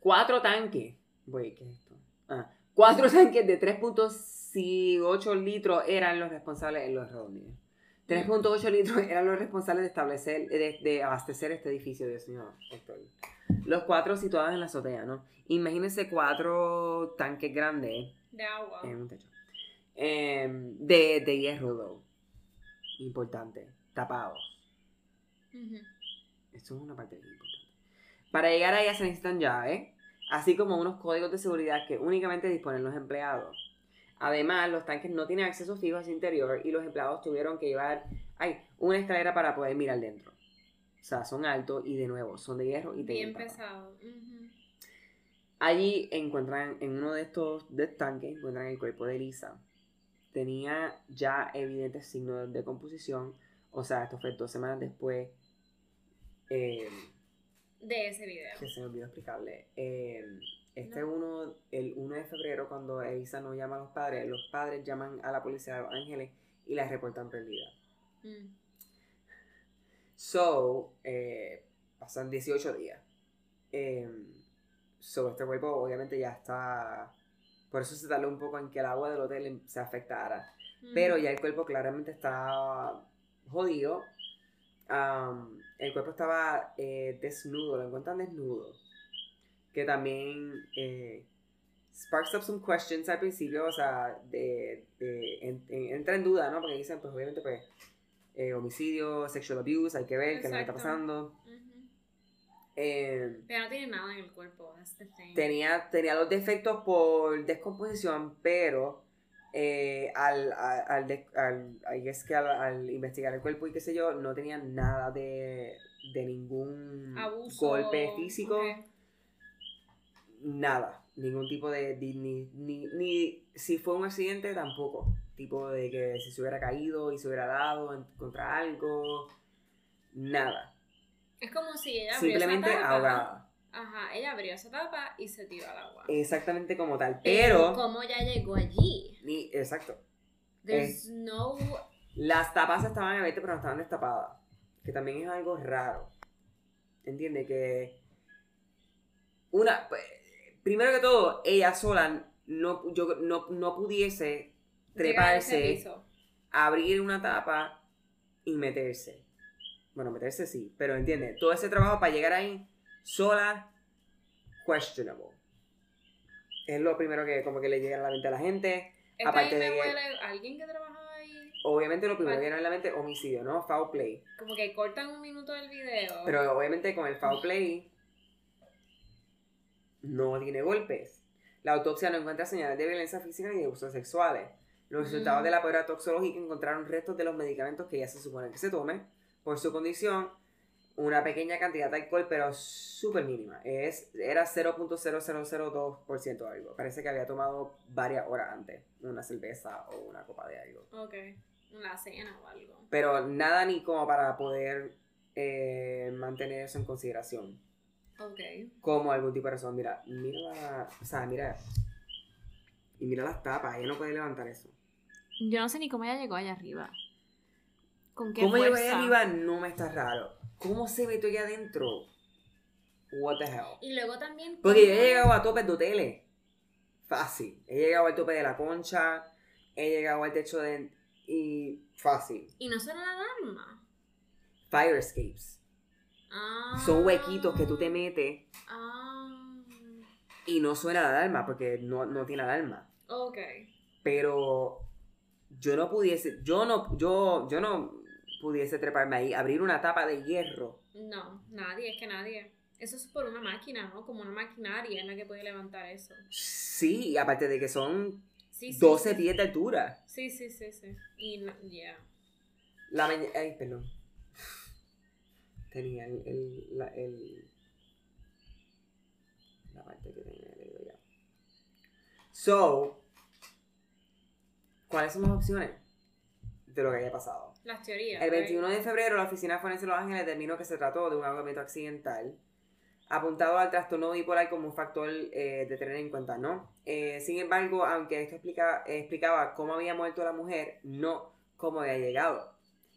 Cuatro tanques. Wait, ¿qué es esto? Ah, cuatro (laughs) tanques de 3.8 litros eran los responsables en los redondeos. 3.8 litros (laughs) eran los responsables de establecer, de, de abastecer este edificio, Dios mío. Héctor. Los cuatro situados en la azotea, ¿no? Imagínense cuatro tanques grandes De agua. en un techo. Em, de, de hierro, though. Importante. Tapados. Ujú. Esto es una parte importante. Para llegar a ella se necesitan llaves, así como unos códigos de seguridad que únicamente disponen los empleados. Además, los tanques no tienen acceso fijo a su interior y los empleados tuvieron que llevar ay, una escalera para poder mirar dentro. O sea, son altos y de nuevo, son de hierro y Bien tienen tapas. pesado. Allí encuentran, en uno de estos de tanques, encuentran el cuerpo de Elisa. Tenía ya evidentes signos de composición. O sea, esto fue dos semanas después. eh, De ese video. que se me olvidó explicarle. Eh, este No. uno, el 1 de febrero, cuando Elisa no llama a los padres, los padres llaman a la policía de Los Ángeles y la reportan perdida. Mm. So, eh, pasan 18 días. Eh, so, este cuerpo obviamente ya está. Por eso se tardó un poco en que el agua del hotel se afectara. Ujú. Pero ya el cuerpo claramente está jodido. Am, el cuerpo estaba eh, desnudo, lo encuentran desnudo. Que también eh, sparks up some questions al principio, o sea, de, de- en- en- entra en duda, ¿no? Porque dicen, pues obviamente, pues, eh, homicidio, sexual abuse, hay que ver qué es lo que está Exacto. pasando. Eh, Pero no tiene nada en el cuerpo. That's the thing. tenía, tenía los defectos por descomposición, pero eh, al, al, al, de- al- I guess que al, investigar el cuerpo y qué sé yo, no tenía nada de, de ningún Abuso. golpe físico. Nada, ningún tipo de, ni, ni, ni si fue un accidente tampoco, tipo de que si se hubiera caído y se hubiera dado en- contra algo, nada, Es como si ella abrió simplemente esa tapa. ahogada, Ajá, ella abrió esa tapa y se tiró al agua. exactamente como tal, Pero, pero, ¿cómo ya llegó allí? ni, exacto. There's no... Las tapas estaban abiertas, pero no estaban destapadas. Que también es algo raro. ¿Entiendes? Que. Una. pues, Primero que todo, ella sola no, yo, no, no pudiese treparse, abrir una tapa y meterse. Bueno, meterse sí, pero entiende, todo ese trabajo para llegar ahí sola, questionable. Es lo primero que como que le llega a la mente a la gente. Esta aparte ahí me de que- huele alguien que trabajaba ahí. Obviamente lo primero que viene a la mente homicidio, ¿no? Foul play. Como que cortan un minuto del video. Pero obviamente con el foul play no tiene golpes. La autopsia no encuentra señales de violencia física ni de abusos sexuales. Los resultados Mm. de la prueba toxológica encontraron restos de los medicamentos que ella se supone que se tome por su condición. una pequeña cantidad de alcohol, pero súper mínima. Es, era 0.0002% algo. Parece que había tomado varias horas antes una cerveza o una copa de algo. Ok. Una cena o algo. Pero nada ni como para poder eh, mantener eso en consideración. Ok. Como algún tipo de razón. Mira, mira la. O sea, mira. Y mira las tapas, ella no puede levantar eso. Yo no sé ni cómo ella llegó allá arriba. ¿Con qué ¿Cómo llegó allá arriba? No me está raro. ¿Cómo se metió allá adentro? What the hell. Y luego también. Porque he llegado a topes de hoteles. Fácil. He llegado al tope de la concha. He llegado al techo de. Y. Fácil. Y no suena la alarma. Fire escapes. Ah. Son huequitos que tú te metes Ah. y no suena la alarma porque no, no tiene alarma. Ok. Pero yo no pudiese, yo no, yo, yo no pudiese treparme ahí, abrir una tapa de hierro. No, nadie, es que nadie. Eso es por una máquina, ¿no? Como una maquinaria en la que puede levantar eso. Sí, aparte de que son Sí, sí. 12 sí. pies de altura. Sí, sí, sí, sí. Y no, ya. La mañana, ay, perdón. Tenía el, el, la, el, la parte que tenía leído ya. So, ¿cuáles son las opciones de lo que haya pasado? Las teorías. El right? 21 de febrero, la Oficina Forense de Los Ángeles determinó que se trató de un ahogamiento accidental, apuntado al trastorno bipolar como un factor eh, de tener en cuenta, ¿no? Eh, sin embargo, aunque esto explica- eh, explicaba cómo había muerto la mujer, no cómo había llegado,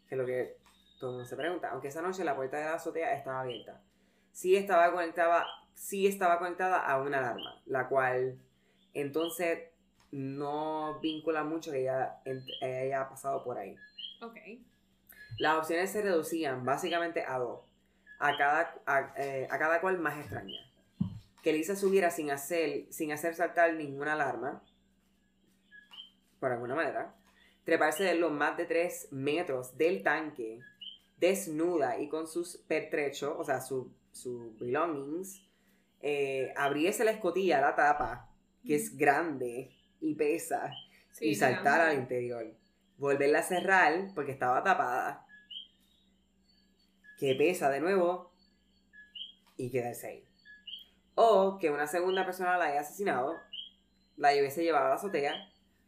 que es lo que todo el mundo se pregunta. Aunque esa noche la puerta de la azotea estaba abierta. Sí estaba conectada, sí estaba conectada a una alarma, la cual entonces no vincula mucho que ella ent- haya pasado por ahí. Ok. Las opciones se reducían básicamente a dos, a cada, a, eh, a cada cual más extraña. Que Lisa subiera sin hacer, sin hacer saltar ninguna alarma, por alguna manera, treparse de los más de 3 metros del tanque, desnuda y con sus pertrechos, o sea, sus sus belongings, eh, abriese la escotilla, la tapa, que es grande y pesa, Sí, y saltar al interior. Volverla a cerrar porque estaba tapada. Que pesa de nuevo y quedarse ahí. O que una segunda persona la haya asesinado, la hubiese llevado a la azotea,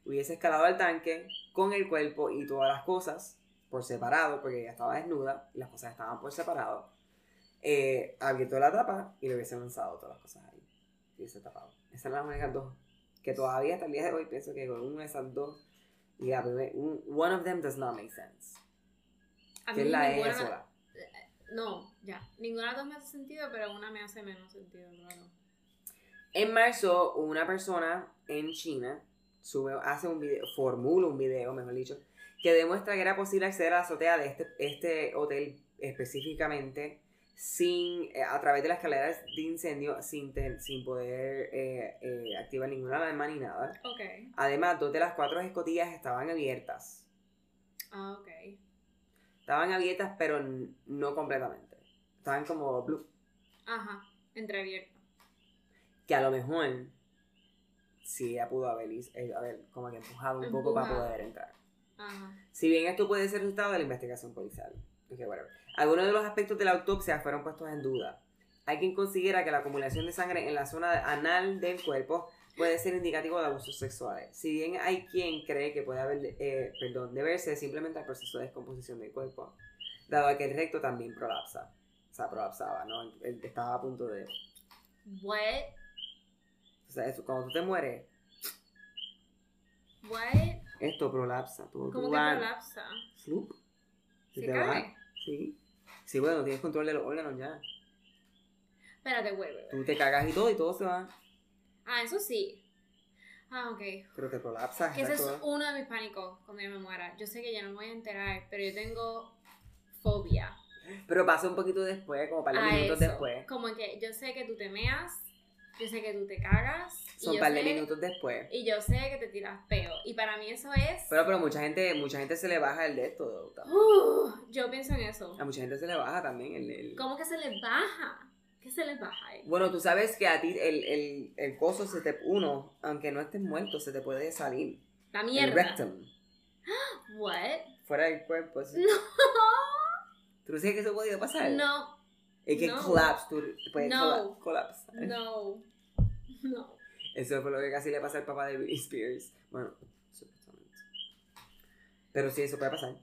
hubiese escalado al tanque con el cuerpo y todas las cosas por separado, porque ella estaba desnuda y las cosas estaban por separado. Eh, abierto la tapa y le hubiese lanzado todas las cosas ahí. Y hubiese tapado. Esas son las únicas dos que todavía hasta el día de hoy pienso que con una de esas dos y la primer- un- one of them does not make sense A que mí es la ninguna- ella sola No, ya. Ninguna de las dos me hace sentido, pero una me hace menos sentido, claro. en marzo una persona en China sube hace un video formula un video mejor dicho que demuestra que era posible acceder a la azotea de este, este hotel específicamente sin eh, a través de las escaleras de incendio sin, sin poder eh, eh, activar ninguna alarma ni nada Ok. además dos de las cuatro escotillas estaban abiertas Ah, ok. Estaban abiertas, pero no completamente. Estaban como blue. Ajá. Entreabierta. Que a lo mejor sí ella pudo haber, como que empujado un poco para poder entrar. Ajá. Si bien esto puede ser resultado de la investigación policial. Ok, whatever. Algunos de los aspectos de la autopsia fueron puestos en duda. Hay quien considera que la acumulación de sangre en la zona anal del cuerpo puede ser indicativo de abusos sexuales. Si bien hay quien cree que puede haber, eh, perdón, deberse simplemente al proceso de descomposición del cuerpo, dado que el recto también prolapsa. O sea, prolapsaba, ¿no? Él estaba a punto de... What? O sea, eso, cuando tú te mueres, What? Esto prolapsa. Todo ¿Cómo tu que ano. colapsa? Sloop. ¿Se te cae? va. Sí. Sí, bueno, tienes control de los órganos ya. Espérate, güey. Tú te cagas y todo y todo se va. Ah, eso sí. Ah, ok. Pero te prolapsa. Que ese es uno de mis pánicos cuando yo me muera. Yo sé que ya no me voy a enterar, pero yo tengo fobia. Pero pasa un poquito después, como para a minutos eso. después. Como que yo sé que tú te meas, yo sé que tú te cagas. Son par de minutos después. Y yo sé que te tiras peo. Y para mí eso es. Pero, pero mucha gente, mucha gente se le baja el de esto. Uh, yo pienso en eso. A mucha gente se le baja también el, el- ¿Cómo que se les baja? ¿Qué se les baja ahí? Bueno, tú sabes que a ti el, el, el coso se te... Uno, aunque no estés muerto, se te puede salir. La El mierda. rectum. (gasps) What? Fuera del cuerpo. No. ¿Tú no sabes que eso podía pasar? No. Es que No. collapse, tú puedes No. colla- colapsar. No. (laughs) No. Eso fue lo que casi le pasa al papá de Britney Spears. Bueno, supuestamente. Pero sí, eso puede pasar.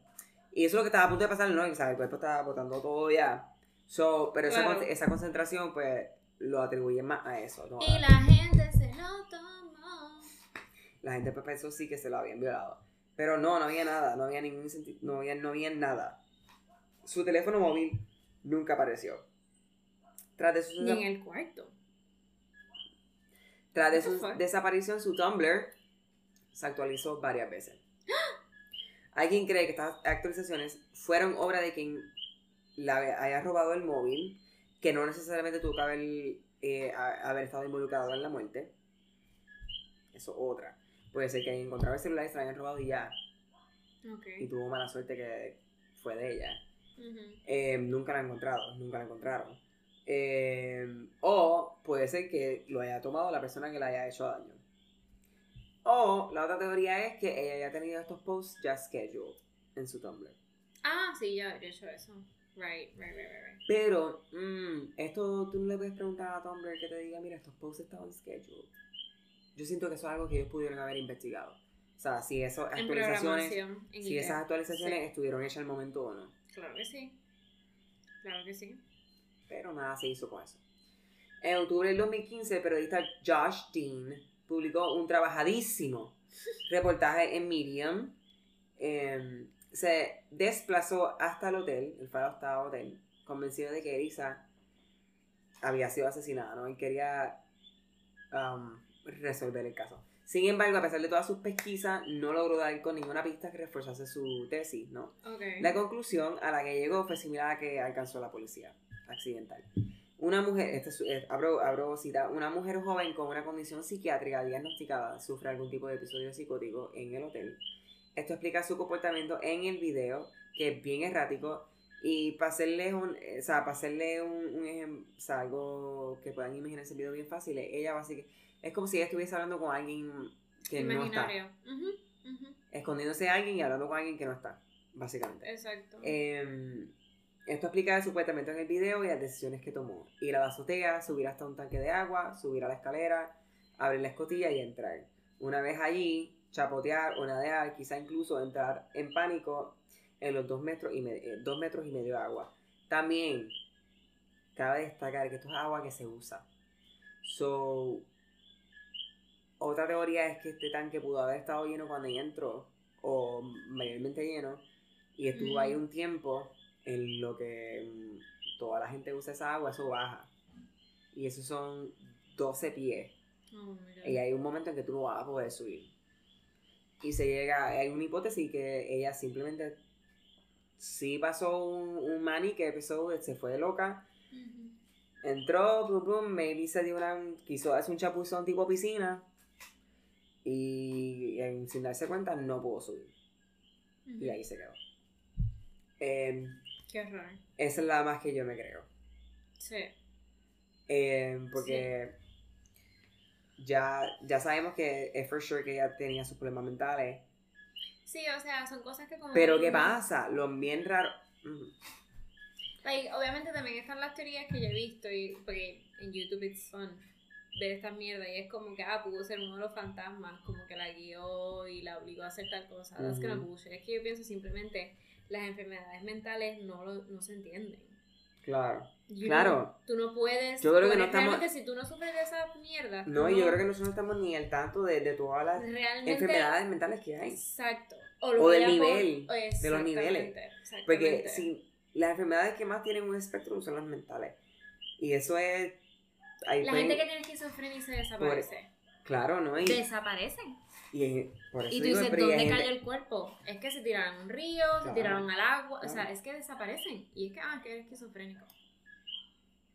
Y eso es lo que estaba a punto de pasar, ¿no? O sea, el cuerpo estaba botando todo ya. So, pero esa, Claro. esa concentración, pues, lo atribuyen más a eso, ¿no? Y la gente se lo tomó. La gente pues, pensó sí que se lo habían violado. Pero no, no había nada, no había ningún sentido, no había, no había nada. Su teléfono móvil nunca apareció. Tras de su, Ni en el cuarto. Tras de su desaparición, su Tumblr se actualizó varias veces. (gasps) Hay quien cree que estas actualizaciones fueron obra de quien la haya robado el móvil, que no necesariamente tuvo que haber, eh, haber estado involucrado en la muerte. Eso otra. Puede ser que hayan encontrado el celular y se lo hayan robado y ya. Ok. y tuvo mala suerte que fue de ella. Eh, nunca la han encontrado, nunca la encontraron. Eh, o puede ser que lo haya tomado la persona que le haya hecho daño. O la otra teoría es que ella haya tenido estos posts ya scheduled en su Tumblr. Ah, sí, ya he hecho eso. Right, right, right, right. right. Pero, mm, esto tú no le puedes preguntar a Tumblr que te diga, mira, estos posts estaban scheduled. Yo siento que eso es algo que ellos pudieron haber investigado. O sea, si En actualizaciones, si esas actualizaciones Sí. estuvieron hechas al momento o no. Claro que sí. Claro que sí. Pero nada se hizo con eso. En octubre del 2015, el periodista Josh Dean publicó un trabajadísimo reportaje en Medium. Em, se desplazó hasta el hotel, el faro el hotel, convencido de que Elisa había sido asesinada, ¿no? Y quería um, resolver el caso. Sin embargo, a pesar de todas sus pesquisas, no logró dar con ninguna pista que reforzase su tesis, ¿no? La conclusión a la que llegó fue similar a la que alcanzó la policía accidental. Una mujer, este es- eh, abro, abro cita, una mujer joven con una condición psiquiátrica diagnosticada sufre algún tipo de episodio psicótico en el hotel. Esto explica su comportamiento en el video, que es bien errático. Y para hacerle un, eh, o sea, para hacerle un, un ejem- o sea, algo que puedan imaginarse el video bien fácil, ella básicamente, es como si ella estuviese hablando con alguien que no está. Imaginario. Ujú, ujú. Escondiéndose de alguien y hablando con alguien que no está, básicamente. Exacto. Eh, esto explica supuestamente en el video y las decisiones que tomó. Ir a la azotea, subir hasta un tanque de agua, subir a la escalera, abrir la escotilla y entrar. Una vez allí, chapotear o nadear, quizá incluso entrar en pánico en los dos metros y, me- eh, dos metros y medio de agua. También cabe destacar que esto es agua que se usa. So, otra teoría es que este tanque pudo haber estado lleno cuando ella entró, o mayormente lleno, y estuvo ahí un tiempo en lo que mm, toda la gente usa esa agua, eso baja. Y esos son 12 pies. Oh. Y hay un momento en que tú no vas a poder subir. Y se llega, hay una hipótesis que ella simplemente sí pasó un, un mani que empezó, se fue loca, Ujú. entró, pum, pum, maybe se dio una, quiso hacer un chapuzón tipo piscina y sin darse cuenta no pudo subir. Y ahí se quedó. Em, Qué raro. esa es la más que yo me creo. Sí. Em, porque ya, ya sabemos que es for sure que ella tenía sus problemas mentales. Sí, o sea, son cosas que como... Pero que ¿qué pasa? Lo bien raro. Ujú. Like, obviamente también están las teorías que yo he visto, y, porque en YouTube it's fun ver esta mierda, y es como que, ah, pudo ser uno de los fantasmas, como que la guió y la obligó a hacer tal cosa. That's Ujú. gonna bullshit. Es que yo pienso simplemente, las enfermedades mentales no, lo- no se entienden. Claro. You Claro. know, tú no puedes... Yo creo que no estamos- Realmente, si tú no sufres de esa mierda... No, yo creo que nosotros no estamos ni al tanto de, de todas las Realmente... enfermedades mentales que hay. Exacto. O, lo O que del nivel, de los niveles. Porque si las enfermedades que más tienen un espectro son las mentales. Y eso es. ahí La pueden- gente que tiene esquizofrenia se desaparece. Claro, ¿no? Y, Desaparecen. y en- por eso Y tú digo, dices, ¿dónde cayó el cuerpo? Es que se tiraron a un río, se tiraron al agua, o sea, es que desaparecen. Y es que, ah, que eres esquizofrénico.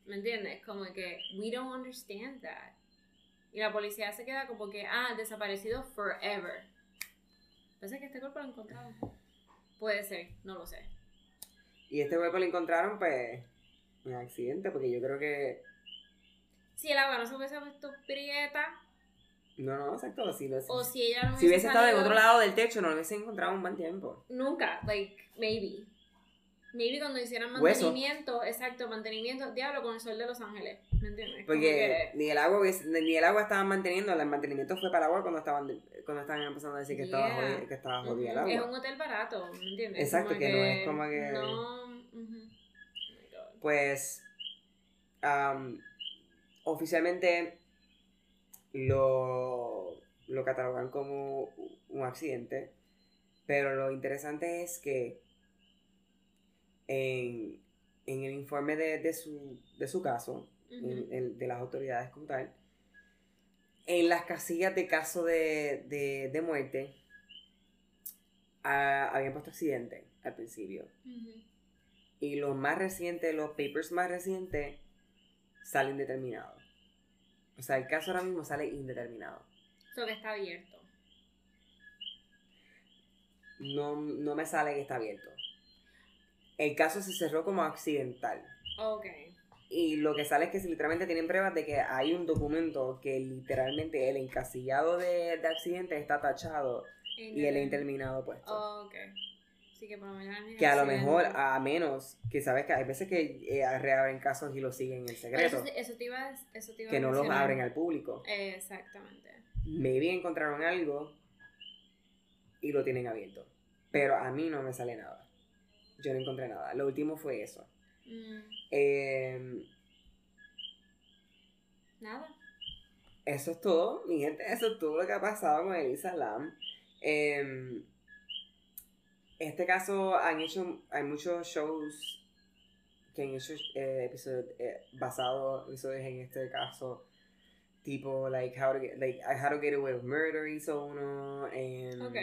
¿Me entiendes? Como que, we don't understand that. Y la policía se queda como que, ah, desaparecido forever. Parece que este cuerpo lo encontraron. Puede ser, no lo sé. Y este cuerpo lo encontraron, pues. En accidente, porque yo creo que. Si el agua no se hubiese puesto prieta, No, no, exacto. Si, lo- o si ella no si hubiese estado en salido- otro lado del techo, no lo hubiese encontrado en un buen tiempo. Nunca, like, maybe. Maybe cuando hicieran Hueso. mantenimiento, exacto, mantenimiento, diablo con el sol de Los Ángeles, ¿me entiendes? Como Porque que- ni el agua hubiese- ni el agua estaban manteniendo, el mantenimiento fue para el agua cuando estaban cuando estaban empezando a decir que estaba Yeah. jodida, que estaba jodida el Ujú, Es agua. un hotel barato, ¿me entiendes? Exacto, que no es como que- No, ujú. Oh my God. Pues am, oficialmente lo, lo catalogan como un accidente, pero lo interesante es que en, en el informe de, de su, de su caso, Ujú. en- en- de las autoridades como tal, en las casillas de caso de, de, de muerte, habían puesto accidente al principio. Y los más recientes, los papers más recientes, salen determinados. O sea, el caso ahora mismo sale indeterminado. So que está abierto. No, no me sale que está abierto. El caso se cerró como accidental. Ok. Y lo que sale es que literalmente tienen pruebas de que hay un documento que literalmente el encasillado de, de accidente está tachado y el indeterminado puesto. Ok. Que por lo menos que a lo mejor, a menos que sabes que hay veces que eh, reabren casos y los siguen en secreto, Eso, eso te iba, a- eso te iba a que no los abren al público. Exactamente. Maybe encontraron algo y lo tienen abierto. Pero a mí no me sale nada. Yo no encontré nada. Lo último fue eso. Mm, Eh, nada. eso es todo, mi gente. Eso es todo lo que ha pasado con Elisa Lam. Eh, este caso han hecho, hay muchos shows que han hecho eh, episodios eh, basados episodios en este caso. Tipo, like how, to get, like, how to Get Away with Murder hizo uno. Ok.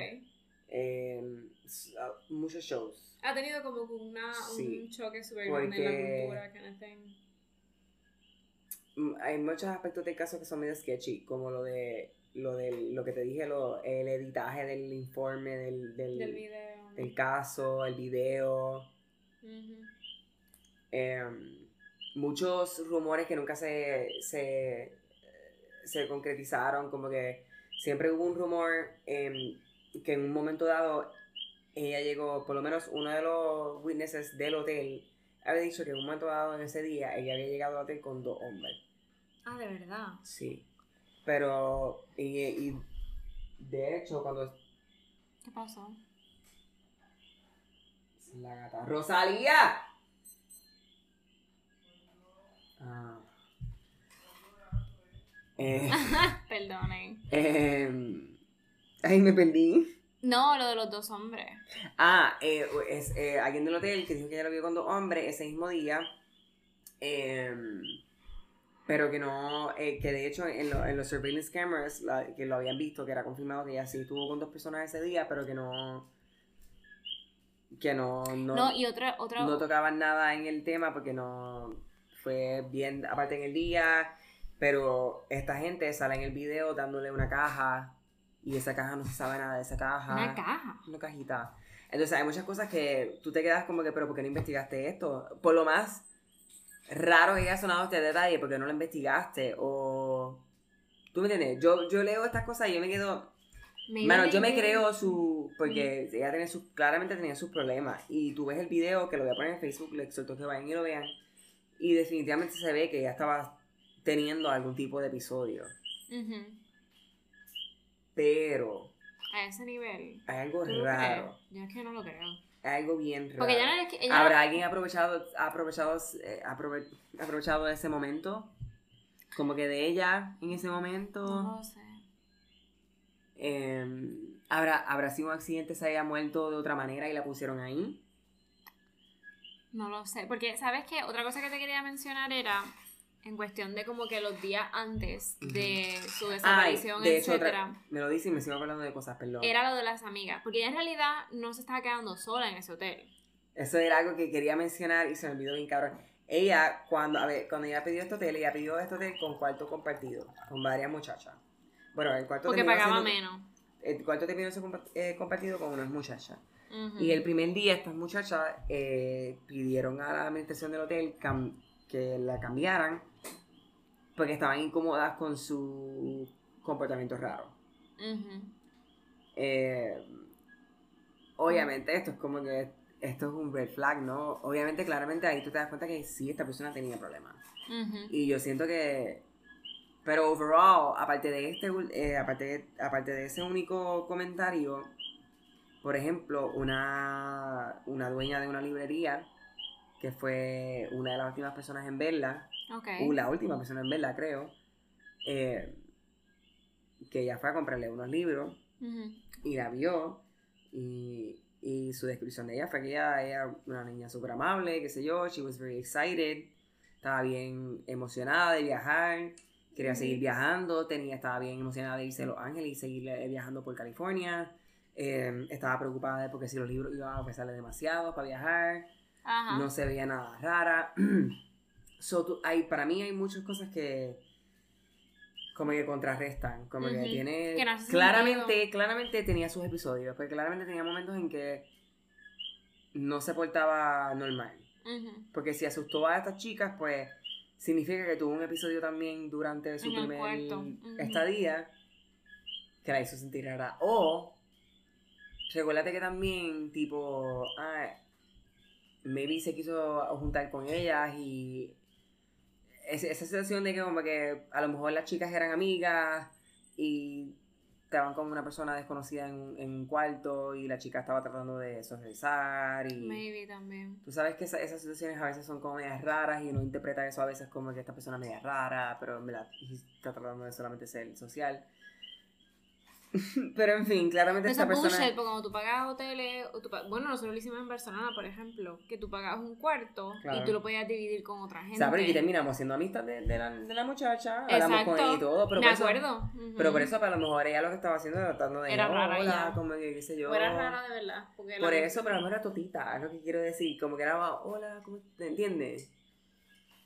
em, s- ah, muchos shows. Ha tenido como una, Sí, un choque súper grande en la cultura, kind of thing. Hay muchos aspectos del caso que son medio sketchy, como lo de lo del lo que te dije, lo, el editaje del informe del, del, Del video. Del caso, el video. Em, muchos rumores que nunca se, se, se concretizaron, como que siempre hubo un rumor em, que en un momento dado ella llegó, por lo menos uno de los witnesses del hotel había dicho que en un momento dado en ese día ella había llegado al hotel con dos hombres. Ah, de verdad. Sí. Pero, y, y de hecho, cuando... ¿Qué pasó? La gata. ¡Rosalía! Ah. Eh, (laughs) Perdonen. em, ay, me perdí. No, lo de los dos hombres. Ah, eh, es eh, alguien del hotel que dijo que ella lo vio con dos hombres ese mismo día. em, pero que no, eh, que de hecho en, lo- en los surveillance cameras, la- que lo habían visto, que era confirmado que ella sí estuvo con dos personas ese día, pero que no. Que no. No, No, y otra, otra. no tocaban nada en el tema porque no. Fue bien aparte en el día. Pero esta gente sale en el video dándole una caja. Y esa caja no se sabe nada de esa caja una caja. una cajita. Entonces hay muchas cosas que tú te quedas como que, pero ¿por qué no investigaste esto? Por lo más raro que haya sonado este detalle, ¿por qué no lo investigaste? O... ¿Tú me entiendes? Yo, yo leo estas cosas y yo me quedo... Maybe Mano, yo me creo su... Porque ella tenía sus, claramente tenía sus problemas. Y tú ves el video, que lo voy a poner en Facebook, le exhorto que vayan y lo vean. Y definitivamente se ve que ella estaba teniendo algún tipo de episodio. Pero A ese nivel. hay algo ¿Tú lo raro. Yo es que no lo creo. Hay algo bien raro. Porque ya no que. Ella ¿Habrá alguien aprovechado, aprovechado, eh, aprove- aprovechado ese momento? Como que de ella en ese momento. No lo sé. Eh, ¿habrá, ¿Habrá sido un accidente, se haya muerto de otra manera y la pusieron ahí? No lo sé. Porque, ¿sabes qué? Otra cosa que te quería mencionar era. En cuestión de como que los días antes de su desaparición, de hecho, etcétera. me lo dice y me sigo hablando de cosas, perdón. Era lo de las amigas. Porque ella en realidad no se estaba quedando sola en ese hotel. Eso era algo que quería mencionar y se me olvidó bien cabrón. Ella, cuando, a ver, cuando ella pidió este hotel, ella pidió este hotel con cuarto compartido, con varias muchachas. Bueno, el cuarto Porque pagaba siendo- menos. El cuarto terminó siendo eh, compartido con unas muchachas. Y el primer día estas muchachas eh, pidieron a la administración del hotel que la cambiaran porque estaban incómodas con su comportamiento raro. Eh, obviamente esto es como que esto es un red flag, ¿no? Obviamente, claramente ahí tú te das cuenta que sí, esta persona tenía problemas. Y yo siento que. Pero overall, aparte de este, eh, aparte, de, aparte de ese único comentario, por ejemplo, una, una dueña de una librería, que fue una de las últimas personas en verla, Ok. o la última persona en verla, creo, eh, que ella fue a comprarle unos libros y la vio y, y su descripción de ella fue que ella era una niña súper amable, qué sé yo, she was very excited, estaba bien emocionada de viajar, quería seguir viajando, tenía, estaba bien emocionada de irse a Los Ángeles y seguir eh, viajando por California, eh, estaba preocupada de porque si los libros iban a pesarle demasiado para viajar, Ajá. no se veía nada rara. (clears throat) so, tú- hay, para mí hay muchas cosas que como que contrarrestan, como que tiene Que no hace claramente, claramente tenía sus episodios, porque claramente tenía momentos en que no se portaba normal, porque si asustó a estas chicas, pues significa que tuvo un episodio también durante su En primer estadía que la hizo sentir rara. O recuérdate que también, tipo, ah, maybe se quiso juntar con ellas y esa, esa situación de que como que a lo mejor las chicas eran amigas y estaban con una persona desconocida en, un- en un cuarto y la chica estaba tratando de socializar y... Maybe también. Tú sabes que esa- esas situaciones a veces son como medias raras y uno interpreta eso a veces como que esta persona es media rara, pero en verdad está tratando de solamente ser social. (laughs) pero en fin, claramente Eso esta es persona... bullshit, porque cuando tú pagas hoteles, o tú bueno, nosotros lo hicimos en Barcelona, por ejemplo, que tú pagabas un cuarto Claro. y tú lo podías dividir con otra gente. O sea, pero y terminamos siendo amistad de, de la, de la muchacha, hablamos con Exacto. ella y todo, pero Me por eso- acuerdo. Ujú. pero por eso para lo mejor ella lo que estaba haciendo era tratando de... Era "Oh, rara hola", ya. como que qué sé yo. O era rara de verdad. Porque Por eso, pero no era totita, es lo que quiero decir, como que era, hola, ¿cómo te entiendes?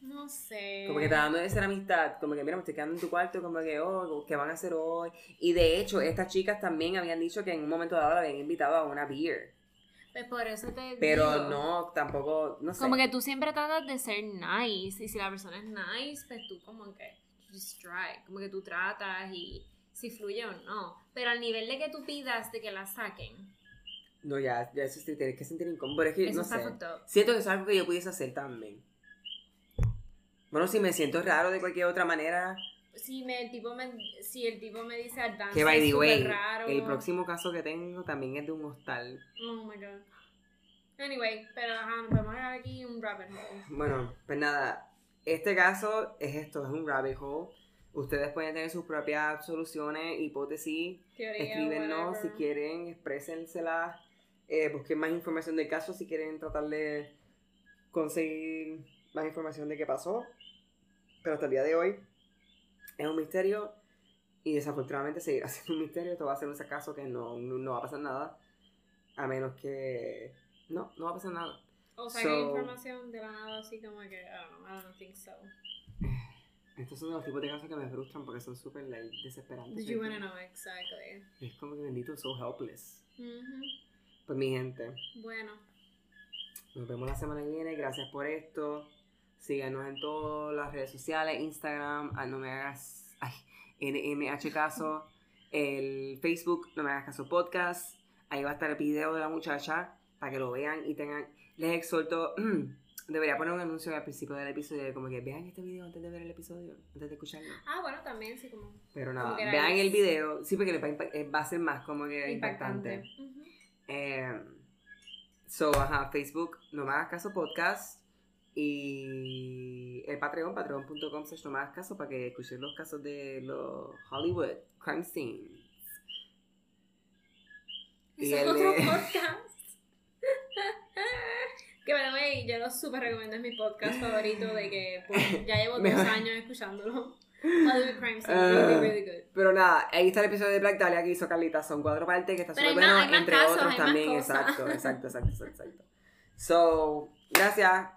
No sé. Como que está dando esa amistad, como que mira, me estoy quedando en tu cuarto, como que, oh, ¿qué van a hacer hoy? Y de hecho, estas chicas también habían dicho que en un momento dado la habían invitado a una beer. Pues por eso te Pero digo. no, tampoco, no sé. Como que tú siempre tratas de ser nice. Y si la persona es nice, pues tú como que just try. Como que tú tratas y si fluye o no. Pero al nivel de que tú pidas de que la saquen, No, ya, ya eso tienes que sentir incómodo. Pero es que, eso no sé. Siento que es algo que yo pudiese hacer también. Bueno, si me siento raro de cualquier otra manera, Si, me, el tipo me, si el tipo me dice dance que by the way, raro. el próximo caso que tengo también es de un hostal. Oh my god. Anyway, pero ajá, nos vamos a dar aquí un rabbit hole. Bueno, pues nada, este caso es esto, es un rabbit hole. Ustedes pueden tener sus propias soluciones, hipótesis, Teoría, escríbenos si quieren, exprésensela, eh, busquen más información del caso si quieren tratar de conseguir más información de qué pasó. Pero hasta el día de hoy es un misterio y desafortunadamente seguirá (laughs) siendo un misterio. Esto va a ser un caso que no, no, no va a pasar nada, a menos que... No, no va a pasar nada. O sea, So- que información de la nada así como que, I don't know, I don't think so. Estos son los tipos de casos que me frustran porque son súper like, desesperantes. You wanna know exactly? Es como que bendito, so helpless. Ujú. Pues mi gente, Bueno, nos vemos la semana que viene. Gracias por esto. Síganos en todas las redes sociales, Instagram, ah, no me hagas, ay, NMH Caso, el Facebook, no me hagas caso podcast. Ahí va a estar el video de la muchacha para que lo vean y tengan. Les exhorto, (clears throat) debería poner un anuncio al principio del episodio como que vean este video antes de ver el episodio, antes de escucharlo. ah, bueno, también sí, como Pero nada, vean el video, sí, porque les va, a impa- eh, va a ser más como que impactante. impactante. Ujú. Eh, so, ajá, Facebook, no me hagas caso podcast. Y el Patreon, patreon.com slash no hagas caso para que escuchen los casos de los Hollywood crime scenes. Y es el otro podcast. (laughs) que the way, yo lo súper recomiendo, es mi podcast favorito de que pues, ya llevo (laughs) dos años escuchándolo. (laughs) Hollywood Crime Scene, Ah. really, really good. Pero nada, ahí está el episodio de Black Dahlia que hizo Carlita. Son cuatro partes que está súper más- bueno, más entre casos, otros más también. Exacto, exacto, exacto, exacto, exacto. So, gracias.